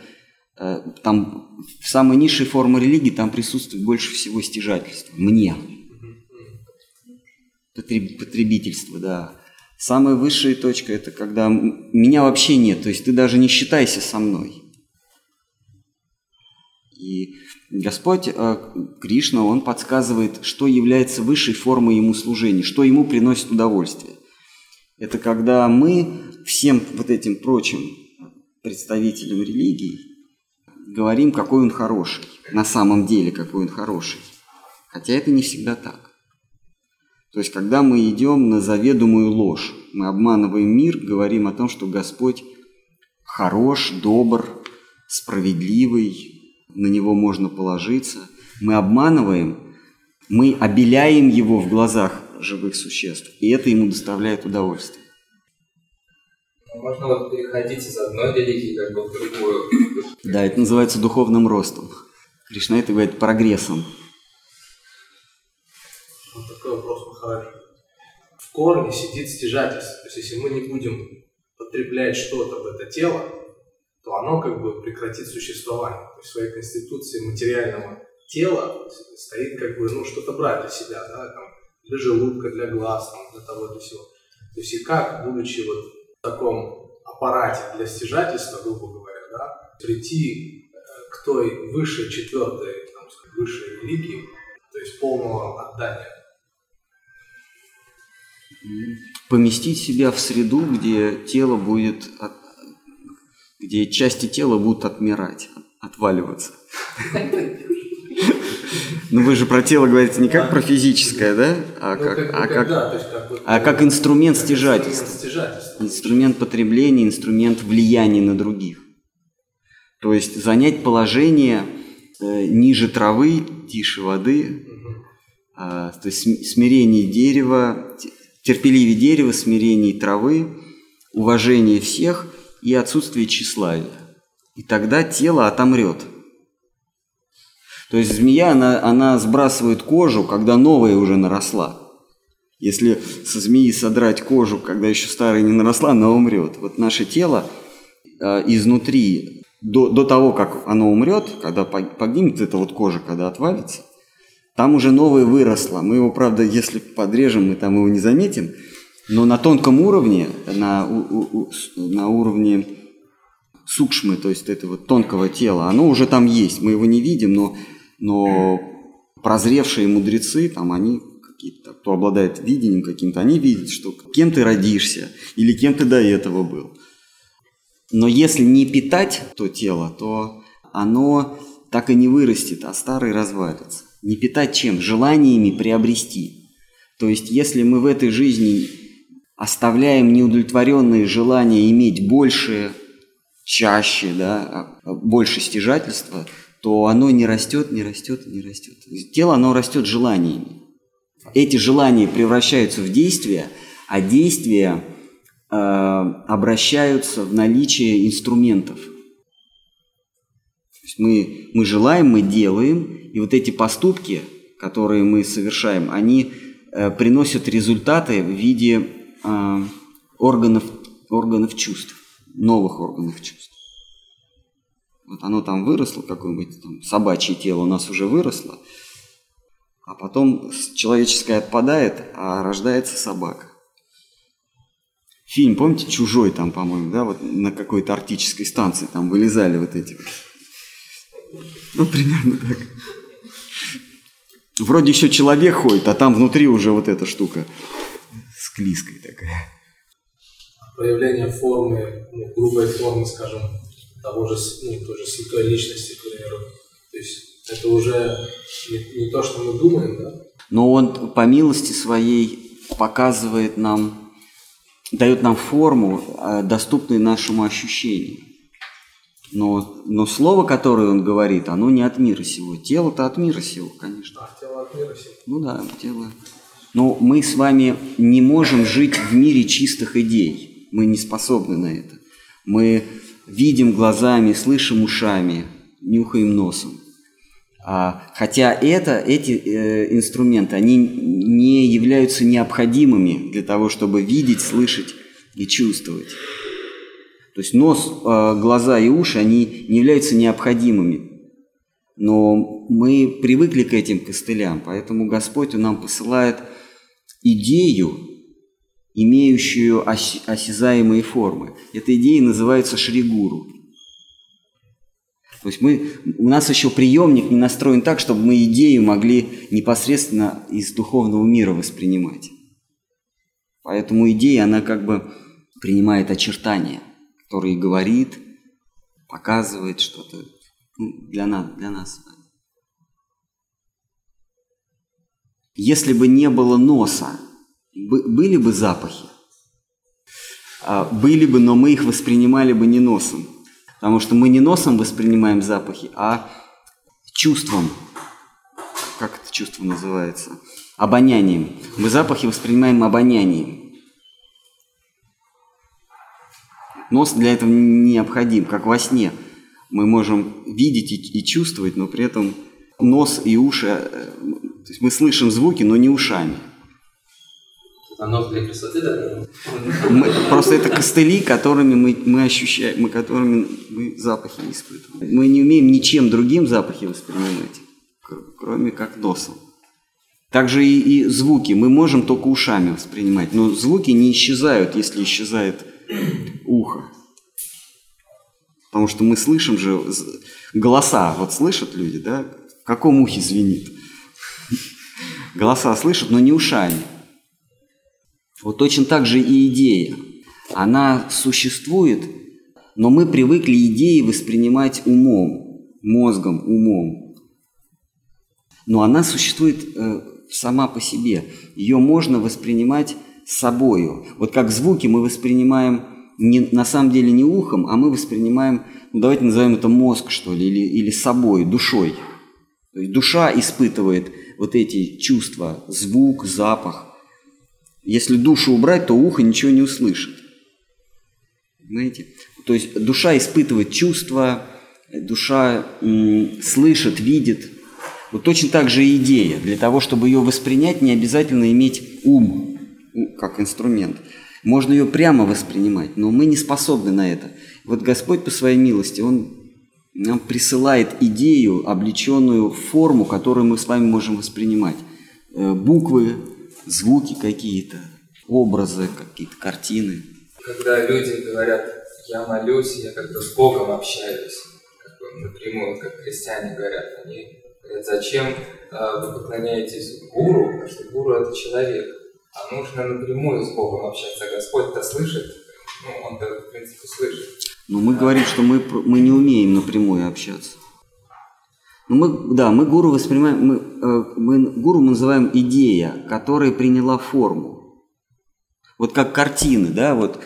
э, там в самой низшей форме религии там присутствует больше всего стяжательства. Мне. Потребительство, да. Самая высшая точка – это когда меня вообще нет, то есть ты даже не считайся со мной. И Господь э, Кришна, Он подсказывает, что является высшей формой Ему служения, что Ему приносит удовольствие. Это когда мы всем вот этим прочим представителям религии говорим, какой он хороший, на самом деле какой он хороший. Хотя это не всегда так. То есть, когда мы идем на заведомую ложь, мы обманываем мир, говорим о том, что Господь хорош, добр, справедливый, на Него можно положиться. Мы обманываем, мы обеляем Его в глазах живых существ, и это Ему доставляет удовольствие. Ну, можно вот переходить из одной религии как бы в другую. Да, это называется духовным ростом. Кришна это говорит прогрессом. Вот такой вопрос Махарадж. В корне сидит стяжательство. То есть, если мы не будем потреблять что-то в это тело, то оно как бы прекратит существование. То есть в своей конституции материального тела стоит как бы, ну, что-то брать для себя, да, там, для желудка, для глаз, там, для того, для всего. То есть и как, будучи вот в таком аппарате для стяжательства, грубо говоря, да, прийти э, к той высшей, четвертой, там, высшей религии, то есть полного отдания поместить себя в среду, где тело будет, от, где части тела будут отмирать, отваливаться. Ну вы же про тело говорите не как про физическое, да? А как, как, как инструмент стяжательства. Инструмент потребления, инструмент влияния на других. То есть занять положение э, ниже травы, тише воды, а, то есть смирение дерева, терпеливее дерева, смирение травы, уважение всех и отсутствие тщеславия. И тогда тело отомрет. То есть змея, она, она сбрасывает кожу, когда новая уже наросла. Если со змеи содрать кожу, когда еще старая не наросла, она умрет. Вот наше тело э, изнутри, до, до того, как оно умрет, когда погибнет эта вот кожа, когда отвалится – там уже новое выросло. Мы его, правда, если подрежем, мы там его не заметим. Но на тонком уровне, на, у, у, на уровне сукшмы, то есть этого тонкого тела, оно уже там есть. Мы его не видим, но, но прозревшие мудрецы, там они какие-то, кто обладает видением каким-то, они видят, что кем ты родишься или кем ты до этого был. Но если не питать то тело, то оно так и не вырастет, а старый развалится. Не питать чем? Желаниями приобрести. То есть, если мы в этой жизни оставляем неудовлетворенные желания иметь больше, чаще, да, а, больше стяжательства, то оно не растет, не растет, не растет. Тело, оно растет желаниями. Эти желания превращаются в действия, а действия э, обращаются в наличие инструментов. То есть мы, мы желаем, мы делаем, и вот эти поступки, которые мы совершаем, они э, приносят результаты в виде э, органов органов чувств, новых органов чувств. Вот оно там выросло, какое-нибудь там собачье тело у нас уже выросло, а потом человеческое отпадает, а рождается собака. Фильм, помните, «Чужой» там, по-моему, да, вот на какой-то арктической станции там вылезали вот эти Ну, примерно так. Вроде еще человек ходит, а там внутри уже вот эта штука склизкая такая. Проявление формы, ну, грубой формы, скажем, того же, ну, той же святой личности, к примеру. То есть это уже не, не то, что мы думаем, да? Но он по милости своей показывает нам, дает нам форму, а, доступную нашему ощущению. Но, но слово, которое он говорит, оно не от мира сего. Тело-то от мира сего, конечно. А, тело от мира сего. Ну да, тело. Но мы с вами не можем жить в мире чистых идей. Мы не способны на это. Мы видим глазами, слышим ушами, нюхаем носом. А, хотя это, эти э, инструменты, они не являются необходимыми для того, чтобы видеть, слышать и чувствовать. То есть нос, э, глаза и уши, они не являются необходимыми. Но мы привыкли к этим костылям, поэтому Господь нам посылает идею, имеющую ос осязаемые формы. Эта идея называется шригуру. То есть мы, у нас еще приемник не настроен так, чтобы мы идею могли непосредственно из духовного мира воспринимать. Поэтому идея, она как бы принимает очертания – который говорит, показывает что-то ну, для нас, для нас. Если бы не было носа, были бы запахи? А, были бы, но мы их воспринимали бы не носом. Потому что мы не носом воспринимаем запахи, а чувством. Как это чувство называется? Обонянием. Мы запахи воспринимаем обонянием. Нос для этого необходим, как во сне. Мы можем видеть и, чувствовать, но при этом нос и уши, э, то есть мы слышим звуки, но не ушами. А для красоты, да? Мы, просто это костыли, которыми мы, мы ощущаем, мы, которыми мы запахи испытываем. Мы не умеем ничем другим запахи воспринимать, кроме как носом. Также и, и звуки мы можем только ушами воспринимать, но звуки не исчезают, если исчезает ухо. Потому что мы слышим же голоса. Вот слышат люди, да? В каком ухе звенит? Голоса слышат, но не ушами. Вот точно так же и идея. Она существует, но мы привыкли идеи воспринимать умом, мозгом, умом. Но она существует э, сама по себе. Ее можно воспринимать собою. Вот как звуки мы воспринимаем не, на самом деле не ухом, а мы воспринимаем, ну давайте назовем это мозг, что ли, или, или собой, душой. То есть душа испытывает вот эти чувства, звук, запах. Если душу убрать, то ухо ничего не услышит. Понимаете? То есть душа испытывает чувства, душа м, слышит, видит. Вот точно так же и идея. Для того, чтобы ее воспринять, не обязательно иметь ум, как инструмент. Можно ее прямо воспринимать, но мы не способны на это. Вот Господь по своей милости, Он нам присылает идею, облеченную в форму, которую мы с вами можем воспринимать. Э, буквы, звуки какие-то, образы, какие-то картины. Когда люди говорят, я молюсь, я как-то с Богом общаюсь, как бы напрямую, как христиане говорят, они говорят, зачем э, вы поклоняетесь гуру, потому что гуру это человек а нужно напрямую с Богом общаться. Господь-то слышит, ну, он-то, в принципе, слышит. Но мы говорим, что мы, мы не умеем напрямую общаться. Но ну, мы, да, мы гуру воспринимаем, мы, э, мы, гуру мы называем идея, которая приняла форму. Вот как картины, да, вот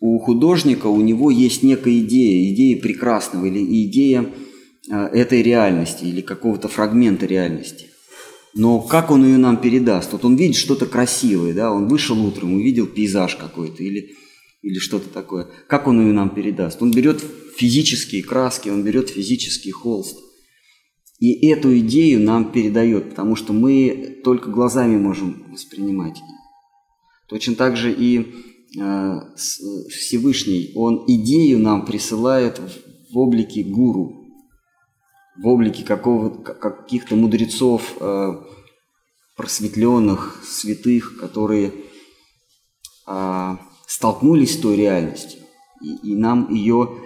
у художника у него есть некая идея, идея прекрасного или идея э, этой реальности или какого-то фрагмента реальности. Но как он ее нам передаст? Вот он видит что-то красивое, да, он вышел утром, увидел пейзаж какой-то или, или что-то такое. Как он ее нам передаст? Он берет физические краски, он берет физический холст. И эту идею нам передает, потому что мы только глазами можем воспринимать. Точно так же и Всевышний, он идею нам присылает в облике гуру, в облике какого, каких-то мудрецов, просветленных, святых, которые столкнулись с той реальностью, и, и нам ее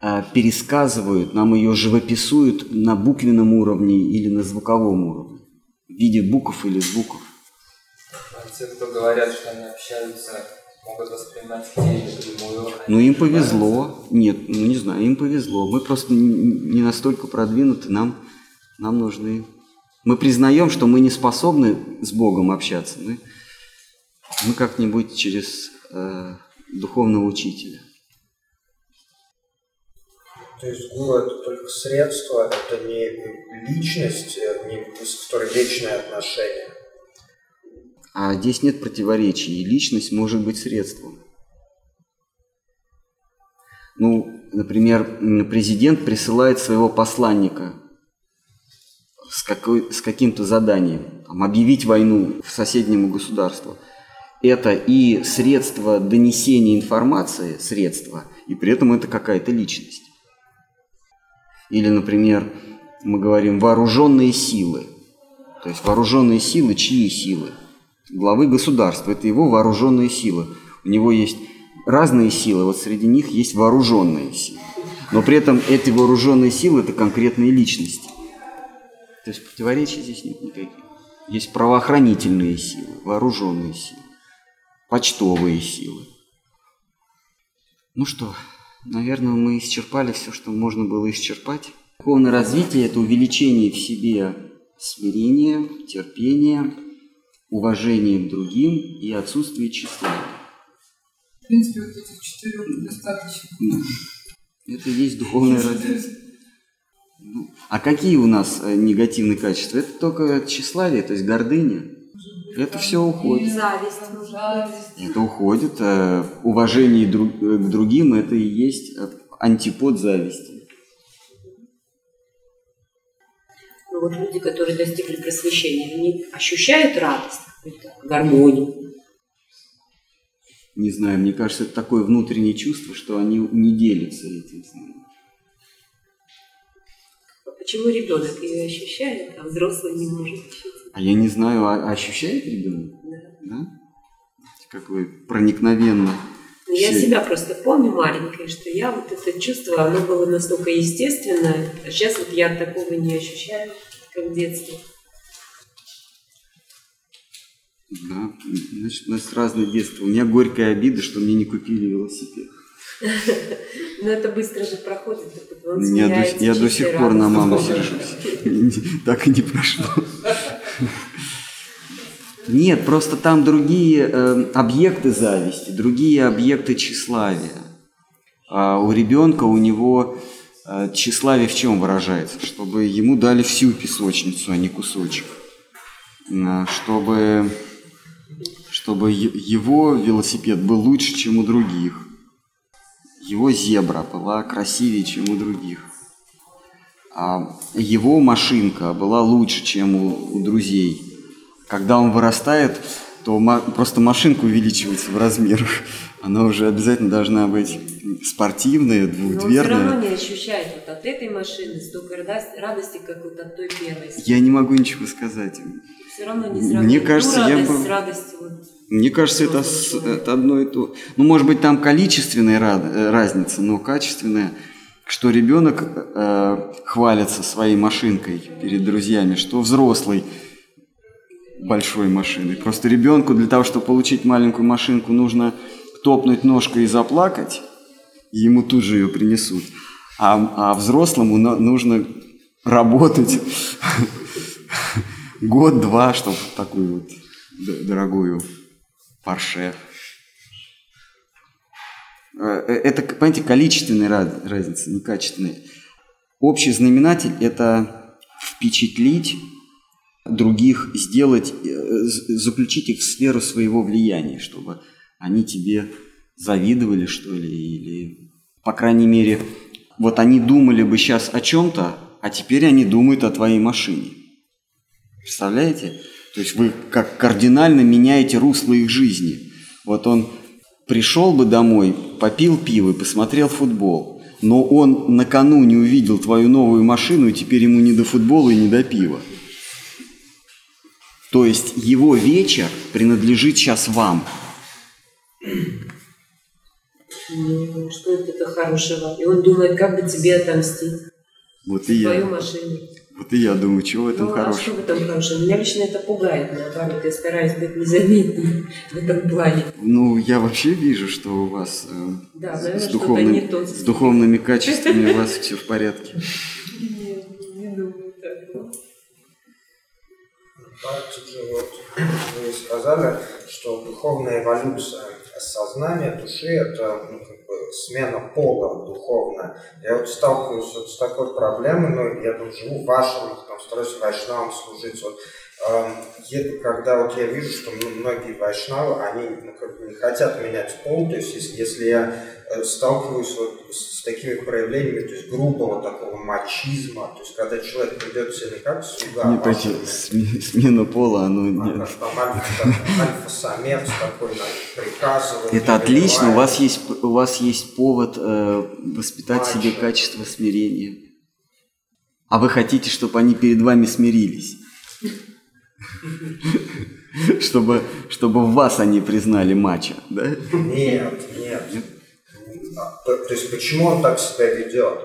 а, пересказывают, нам ее живописуют на буквенном уровне или на звуковом уровне, в виде букв или звуков. А те, кто говорят, что они общаются, могут воспринимать идеи напрямую. Ну, им повезло. Нет, ну не знаю, им повезло. Мы просто не настолько продвинуты, нам, нам нужны... Мы признаем, что мы не способны с Богом общаться. Мы, мы как-нибудь через э, духовного учителя. То есть гуру это только средство, это не личность, э, не, с которой вечное отношение. А здесь нет противоречий. Личность может быть средством. Ну, например, президент присылает своего посланника с, какой, с каким-то заданием, там, объявить войну соседнему государству. Это и средство донесения информации, средство, и при этом это какая-то личность. Или, например, мы говорим вооруженные силы. То есть вооруженные силы, чьи силы? Главы государства, это его вооруженные силы. У него есть разные силы, вот среди них есть вооруженные силы. Но при этом эти вооруженные силы – это конкретные личности. То есть противоречий здесь нет никаких. Есть правоохранительные силы, вооруженные силы, почтовые силы. Ну что, Наверное, мы исчерпали все, что можно было исчерпать. Духовное развитие – это увеличение в себе смирения, терпения, уважения к другим и отсутствие тщеславия. В принципе, вот этих четырех достаточно. Это и есть духовное развитие. Ну, а какие у нас э, негативные качества? Это только тщеславие, то есть гордыня. Это все уходит. Зависть. Это уходит. Э, уважение к другим – это и есть э, антипод зависти. Ну вот люди, которые достигли просвещения, они ощущают радость, гармонию? Не знаю, мне кажется, это такое внутреннее чувство, что они не делятся этим с нами. А почему ребенок ее ощущает, а взрослый не может ощутить? А я не знаю, а ощущает ребенок? Да. да? Как вы проникновенно. Ну, я себя просто помню маленькой, что я вот это чувство, оно было настолько естественное, а сейчас вот я такого не ощущаю, как в детстве. Да, значит, у нас разное детство. У меня горькая обида, что мне не купили велосипед. [laughs] Но это быстро же проходит. Я до сих пор на маму сержусь. [laughs] Так и не прошло. [laughs] Нет, просто там другие э, объекты зависти, другие объекты тщеславия. А у ребенка, у него э, тщеславие в чем выражается? Чтобы ему дали всю песочницу, а не кусочек. Э, чтобы, чтобы его велосипед был лучше, чем у других. Его зебра была красивее, чем у других. А его машинка была лучше, чем у, у друзей. Когда он вырастает, то просто машинка увеличивается в размерах. Она уже обязательно должна быть спортивная, двухдверная. Но он все равно не ощущает вот от этой машины столько радости, как вот от той первой. Я не могу ничего сказать. Все равно не сравнивать. Мне кажется, ну, радость я бы... с радостью. Вот. Мне кажется, это, это одно и то. Ну, может быть, там количественная э, разница, но качественная, что ребенок э, хвалится своей машинкой перед друзьями, что взрослый – большой машиной. Просто ребенку для того, чтобы получить маленькую машинку, нужно топнуть ножкой и заплакать, ему тут же ее принесут. А, а взрослому нужно работать [laughs] год-два, чтобы такую вот дорогую парше. Э, э, это, понимаете, количественная разница, не качественная. Общий знаменатель – это впечатлить других сделать, э, заключить их в сферу своего влияния, чтобы они тебе завидовали, что ли, или, по крайней мере, вот они думали бы сейчас о чем-то, а теперь они думают о твоей машине. Представляете? То есть вы как кардинально меняете русло их жизни. Вот он пришел бы домой, попил пиво и посмотрел футбол, но он накануне увидел твою новую машину, и теперь ему не до футбола и не до пива. То есть его вечер принадлежит сейчас вам. Ну, что это хорошего? И он думает, как бы тебе отомстить. Вот и Твою я. машину. Вот и я думаю, чего в этом ну, а что хорошего. в этом хорошего? Меня лично это пугает, наоборот. Я стараюсь быть незаметней [laughs] в этом плане. Ну, я вообще вижу, что у вас э, Да, с, наверное, с духовным- не то. с духовными качествами у вас все в порядке. [laughs] Нет, не думаю так. Ну. практике вот вы сказали, что духовная эволюция сознания души это ну, как бы смена пола духовная. Я вот сталкиваюсь вот с такой проблемой, ну, я тут живу в вашем, там, стараюсь вайшнавам служить. Вот, е- когда вот я вижу, что многие вайшнавы, они ну, как бы не хотят менять пол, то есть если, если я э, сталкиваюсь вот с такими проявлениями, то есть грубого такого мачизма, то есть когда человек ведет себя не как слуга, вашими сме- смена пола, оно а нет. там альфа-самец такой приказывает. Это не отлично, у вас есть, у вас есть повод э, воспитать в себе Мачо. качество смирения. А вы хотите, чтобы они перед вами смирились? [laughs] Чтобы, чтобы в вас они признали мачо, да? Нет, нет. То, то есть почему он так себя ведет?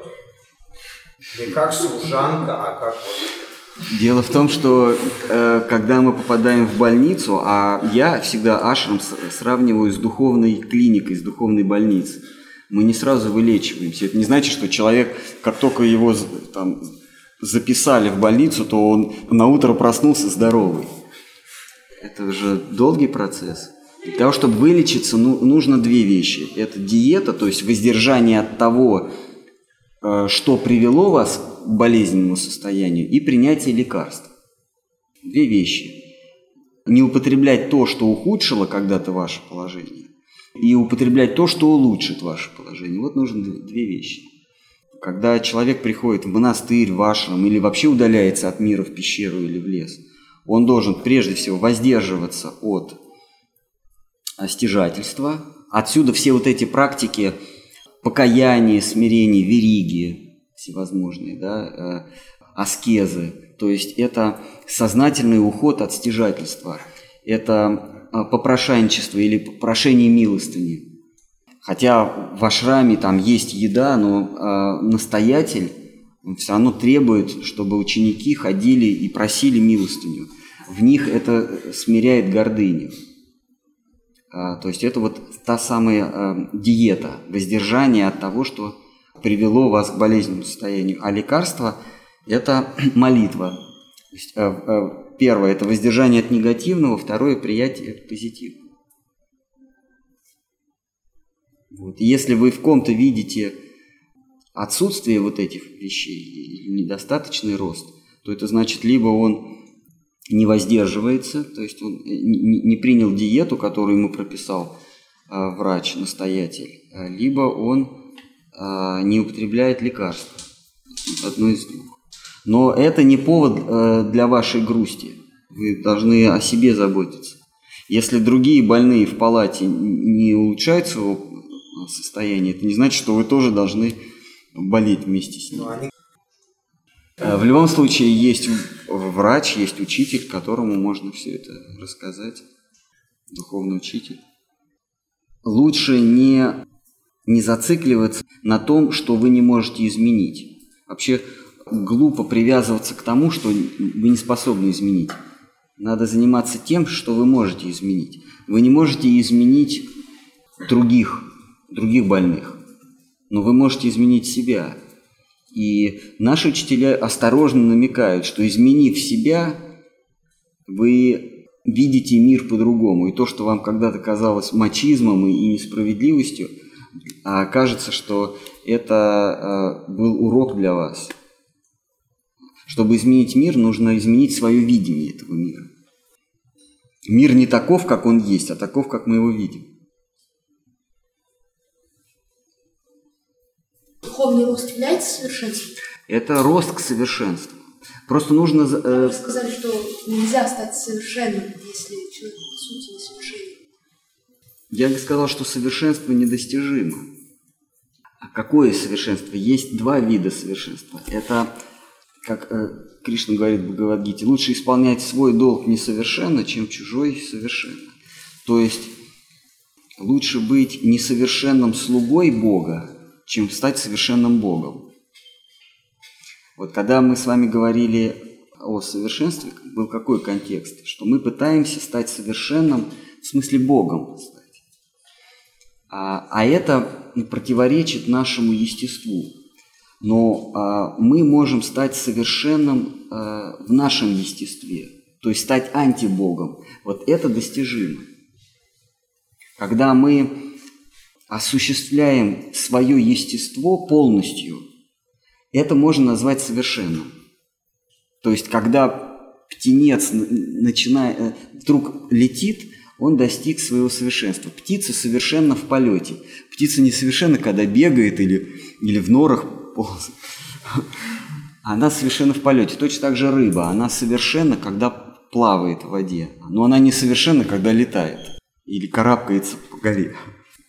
Не как служанка, а как Дело в том, что э, когда мы попадаем в больницу, а я всегда ашрам сравниваю с духовной клиникой, с духовной больницей, мы не сразу вылечиваемся. Это не значит, что человек, как только его там, записали в больницу, то он на утро проснулся здоровый. Это же долгий процесс. Для того, чтобы вылечиться, ну, нужно две вещи. Это диета, то есть воздержание от того, э, что привело вас к болезненному состоянию, и принятие лекарств. Две вещи. Не употреблять то, что ухудшило когда-то ваше положение, и употреблять то, что улучшит ваше положение. Вот нужно д- две вещи. Когда человек приходит в монастырь, в ашрам, или вообще удаляется от мира в пещеру или в лес, он должен прежде всего воздерживаться от стяжательства. Отсюда все вот эти практики покаяния, смирения, вериги всевозможные, да, э, аскезы. То есть это сознательный уход от стяжательства. Это э, попрошайничество или прошение милостыни. Хотя в ашраме там есть еда, но э, настоятель все равно требует, чтобы ученики ходили и просили милостыню. В них это смиряет гордыню. А, то есть это вот та самая э, диета, воздержание от того, что привело вас к болезненному состоянию. А лекарство – это [clears throat] молитва. Есть, э, э, первое – это воздержание от негативного, второе – приятие позитивного. Вот. Если вы в ком-то видите отсутствие вот этих вещей недостаточный рост, то это значит либо он не воздерживается, то есть он не не принял диету, которую ему прописал а, врач, настоятель, а, либо он не употребляет лекарства. Одно из двух. Но это не повод э, для вашей грусти. Вы должны о себе заботиться. Если другие больные в палате не улучшают своего э, состояния, это не значит, что вы тоже должны болеть вместе с ними. ну, они Э, В любом случае есть врач, есть учитель, которому можно все это рассказать, духовный учитель. Лучше не, не зацикливаться на том, что вы не можете изменить. Вообще глупо привязываться к тому, что вы не способны изменить. Надо заниматься тем, что вы можете изменить. Вы не можете изменить других, других больных, но вы можете изменить себя. И наши учителя осторожно намекают, что изменив себя, вы видите мир по-другому. И то, что вам когда-то казалось мачизмом и несправедливостью, а окажется, что это э, был урок для вас. Чтобы изменить мир, нужно изменить свое видение этого мира. Мир не таков, как он есть, а таков, как мы его видим. Духовный рост является совершенством? Это рост к совершенству. Просто нужно... э, Вы сказали, что нельзя стать совершенным, если человек по сути несовершенен. Я бы сказал, что совершенство недостижимо. А какое совершенство? Есть два вида совершенства. Это, как э, Кришна говорит в Бхагавадгите, лучше исполнять свой долг несовершенно, чем чужой совершенно. То есть лучше быть несовершенным слугой Бога, чем стать совершенным Богом. Вот когда мы с вами говорили о совершенстве, был какой контекст? Что мы пытаемся стать совершенным, в смысле Богом стать. А, а это противоречит нашему естеству. Но а, мы можем стать совершенным а, в нашем естестве, то есть стать антибогом. Вот это достижимо. Когда мы осуществляем свое естество полностью, это можно назвать совершенным. То есть, когда птенец начинает, э, вдруг летит, он достиг своего совершенства. Птица совершенно в полете. Птица не совершенно, когда бегает или, или в норах ползает. Она совершенно в полете. Точно так же рыба. Она совершенно, когда плавает в воде. Но она не совершенно, когда летает или карабкается по горе.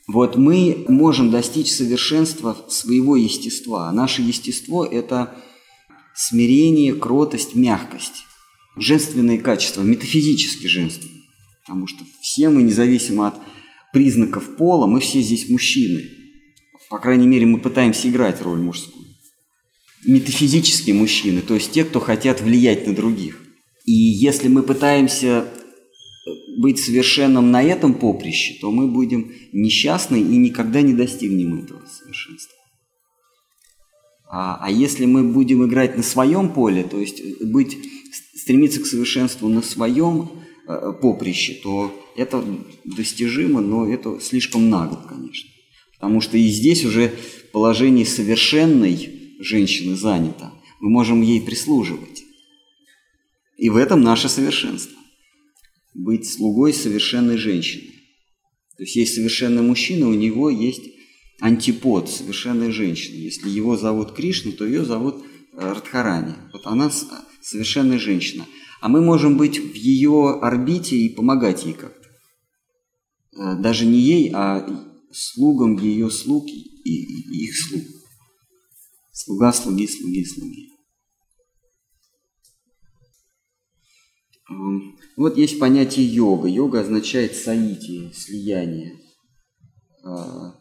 Вот мы можем достичь совершенства своего естества. Наше естество – это смирение, кротость, мягкость. Женственные качества, метафизически женственные. Потому что все мы, независимо от признаков пола, мы все здесь мужчины. По крайней мере, мы пытаемся играть роль мужскую. Метафизические мужчины, то есть те, кто хотят влиять на других. И если мы пытаемся быть совершенным на этом поприще, то мы будем несчастны и никогда не достигнем этого совершенства. А, а если мы будем играть на своем поле, то есть быть, стремиться к совершенству на своем Э, поприще, то это достижимо, но это слишком нагло, конечно. Потому что и здесь уже положение совершенной женщины занято. Мы можем ей прислуживать. И в этом наше совершенство. Быть слугой совершенной женщины. То есть есть совершенный мужчина, у него есть антипод совершенной женщины. Если его зовут Кришна, то ее зовут э, Радхарани. Вот она совершенная женщина – а мы можем быть в ее орбите и помогать ей как-то. Э, даже не ей, а слугам ее слуг и их слуг. Слуга, слуги, слуги, слуги. Вот есть понятие йога. Йога означает саити, слияние. Э,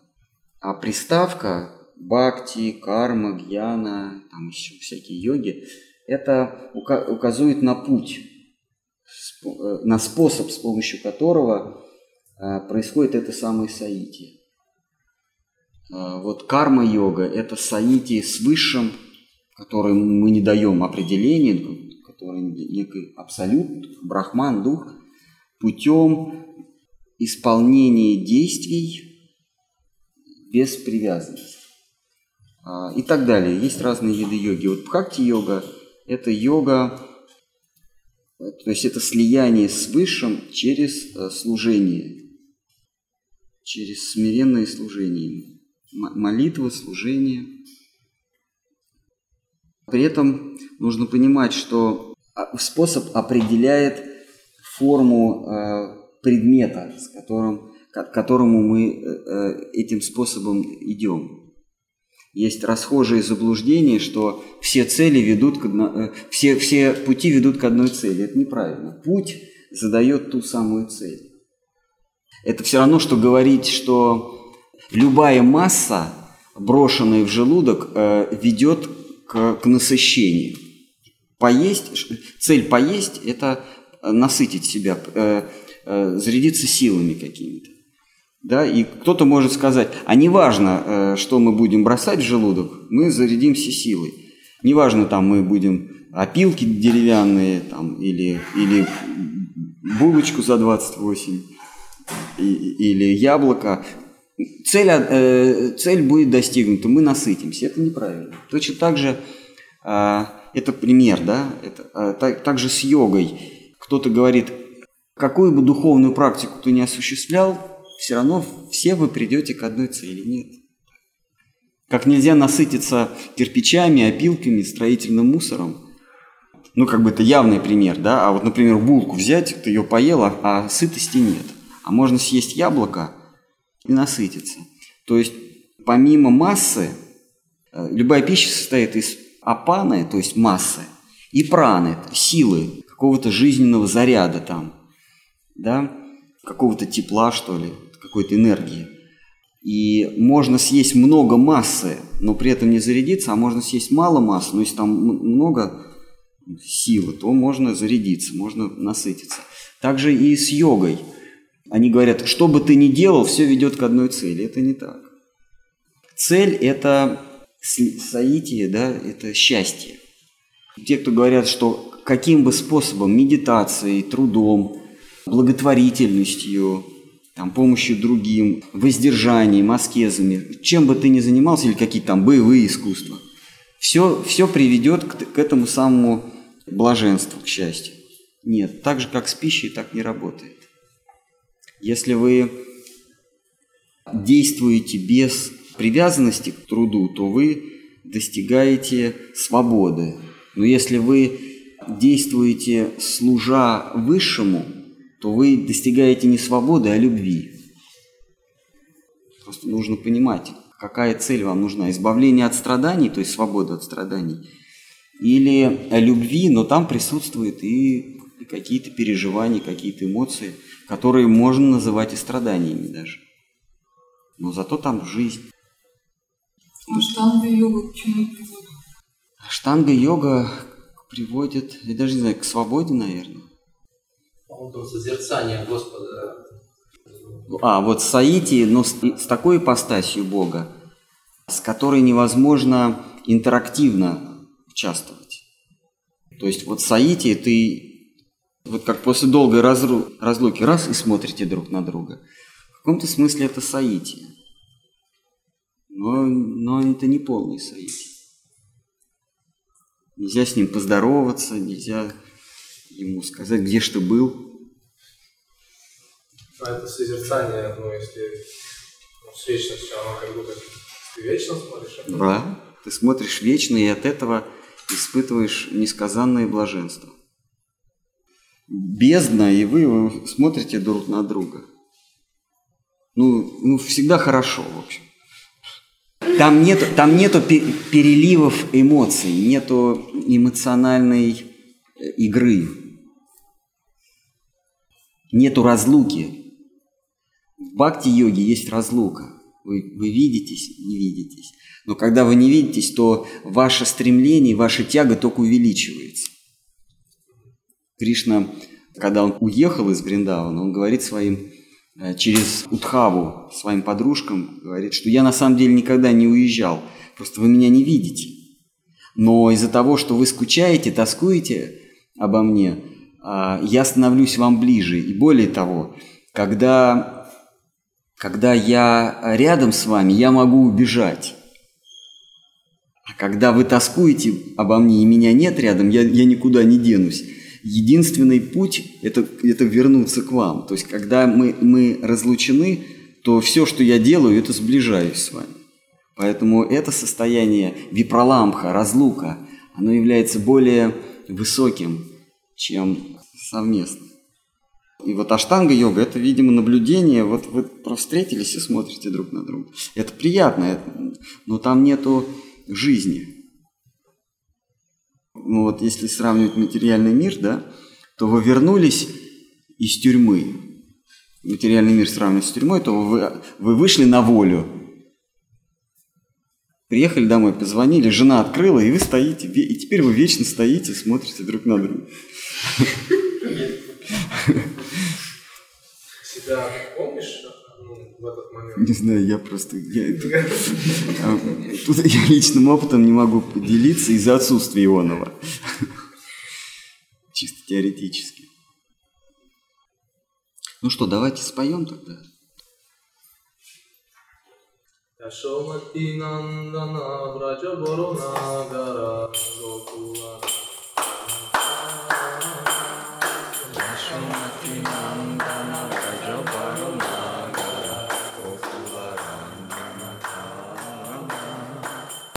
а приставка бхакти, карма, гьяна, там еще всякие йоги – это указывает на путь, э, на способ, с помощью которого э, происходит это самое саити. Э, вот карма-йога – это саити с высшим, который мы не даем определения, который некий абсолют, брахман, дух, путем исполнения действий без привязанности. И так далее. Есть разные виды йоги. Вот бхакти-йога – это йога, то есть это слияние с Высшим через э, служение, через смиренное служение, молитва, служение. При этом нужно понимать, что а, способ определяет форму э, предмета, с которым, к которому мы э, этим способом идем. Есть расхожее заблуждение, что все цели ведут к одно... Э, все, все пути ведут к одной цели. Это неправильно. Путь задает ту самую цель. Это все равно, что говорить, что любая масса, брошенная в желудок, э, ведет к, к насыщению. Поесть, цель поесть – это насытить себя, э, зарядиться силами какими-то. Да, и кто-то может сказать, а неважно, э, что мы будем бросать в желудок, мы зарядимся силой. Неважно, там мы будем опилки деревянные там, или, или булочку за 28 или яблоко. Цель, э, цель будет достигнута, мы насытимся. Это неправильно. Точно так же, э, это пример, да, это, э, так, так же с йогой. Кто-то говорит, какую бы духовную практику ты не осуществлял, все равно все вы придете к одной цели. Нет. Как нельзя насытиться кирпичами, опилками, строительным мусором. Ну, как бы это явный пример, да? А вот, например, булку взять, ты ее поела, а сытости нет. А можно съесть яблоко, и насытиться. То есть помимо массы, э, любая пища состоит из апаны, то есть массы, и праны, силы, какого-то жизненного заряда там, да, какого-то тепла, что ли, какой-то энергии. И можно съесть много массы, но при этом не зарядиться, а можно съесть мало массы, но если там много силы, то можно зарядиться, можно насытиться. Также и с йогой. Они говорят, что бы ты ни делал, все ведет к одной цели. Это не так. Цель – это соитие, да, это счастье. Те, кто говорят, что каким бы способом, медитацией, трудом, благотворительностью, там, помощью другим, воздержанием, аскезами, чем бы ты ни занимался, или какие-то там боевые искусства, все, все приведет к, к этому самому блаженству, к счастью. Нет, так же, как с пищей, так не работает. Если вы действуете без привязанности к труду, то вы достигаете свободы. Но если вы действуете служа высшему, то вы достигаете не свободы, а любви. Просто нужно понимать, какая цель вам нужна. Избавление от страданий, то есть свобода от страданий, или любви, но там присутствует и какие-то переживания, какие-то эмоции, которые можно называть и страданиями даже. Но зато там жизнь. Штанга-йога к чему приводит? Штанга-йога приводит, я даже не знаю, к свободе, наверное. По-моему, созерцание Господа. А, вот саити, но с, с такой ипостасью Бога, с которой невозможно интерактивно участвовать. То есть вот саити ты, вот как после долгой разру, разлуки, раз и смотрите друг на друга. В каком-то смысле это саити. Но, но это не полный саити. Нельзя с ним поздороваться, нельзя ему сказать, где что был. А это созерцание, ну, если ну, с вечностью, оно как будто ты вечно смотришь? Это? Да, ты смотришь вечно, и от этого испытываешь несказанное блаженство. Бездна, и вы, вы смотрите друг на друга. Ну, ну, всегда хорошо, в общем. Там нет, там нету переливов эмоций, нету эмоциональной э, игры, нету разлуки. В бхакти-йоге есть разлука. Вы, вы видитесь, не видитесь. Но когда вы не видитесь, то ваше стремление, ваша тяга только увеличивается. Кришна, когда он уехал из Бриндавана, он говорит своим через Утхаву своим подружкам, говорит, что я на самом деле никогда не уезжал, просто вы меня не видите. Но из-за того, что вы скучаете, тоскуете обо мне, а, я становлюсь вам ближе. И более того, когда, когда я рядом с вами, я могу убежать. А когда вы тоскуете обо мне и меня нет рядом, я, я никуда не денусь единственный путь это, – это вернуться к вам. То есть, когда мы, мы разлучены, то все, что я делаю, это сближаюсь с вами. Поэтому это состояние випроламха, разлука, оно является более высоким, чем совместно. И вот аштанга-йога – это, видимо, наблюдение. Вот вы просто встретились и смотрите друг на друга. Это приятно, но там нету жизни ну вот если сравнивать материальный мир, да, то вы вернулись из тюрьмы. Материальный мир сравнивать с тюрьмой, то вы, вы вышли на волю. Приехали домой, позвонили, жена открыла, и вы стоите, и теперь вы вечно стоите, смотрите друг на друга. Себя помнишь в этот момент? Не знаю, я просто... Я, а, тут я личным опытом не могу поделиться из-за отсутствия Ионова. Чисто теоретически. Ну что, давайте споем тогда. Yashomati Nandana Vraja Varunagara Gokula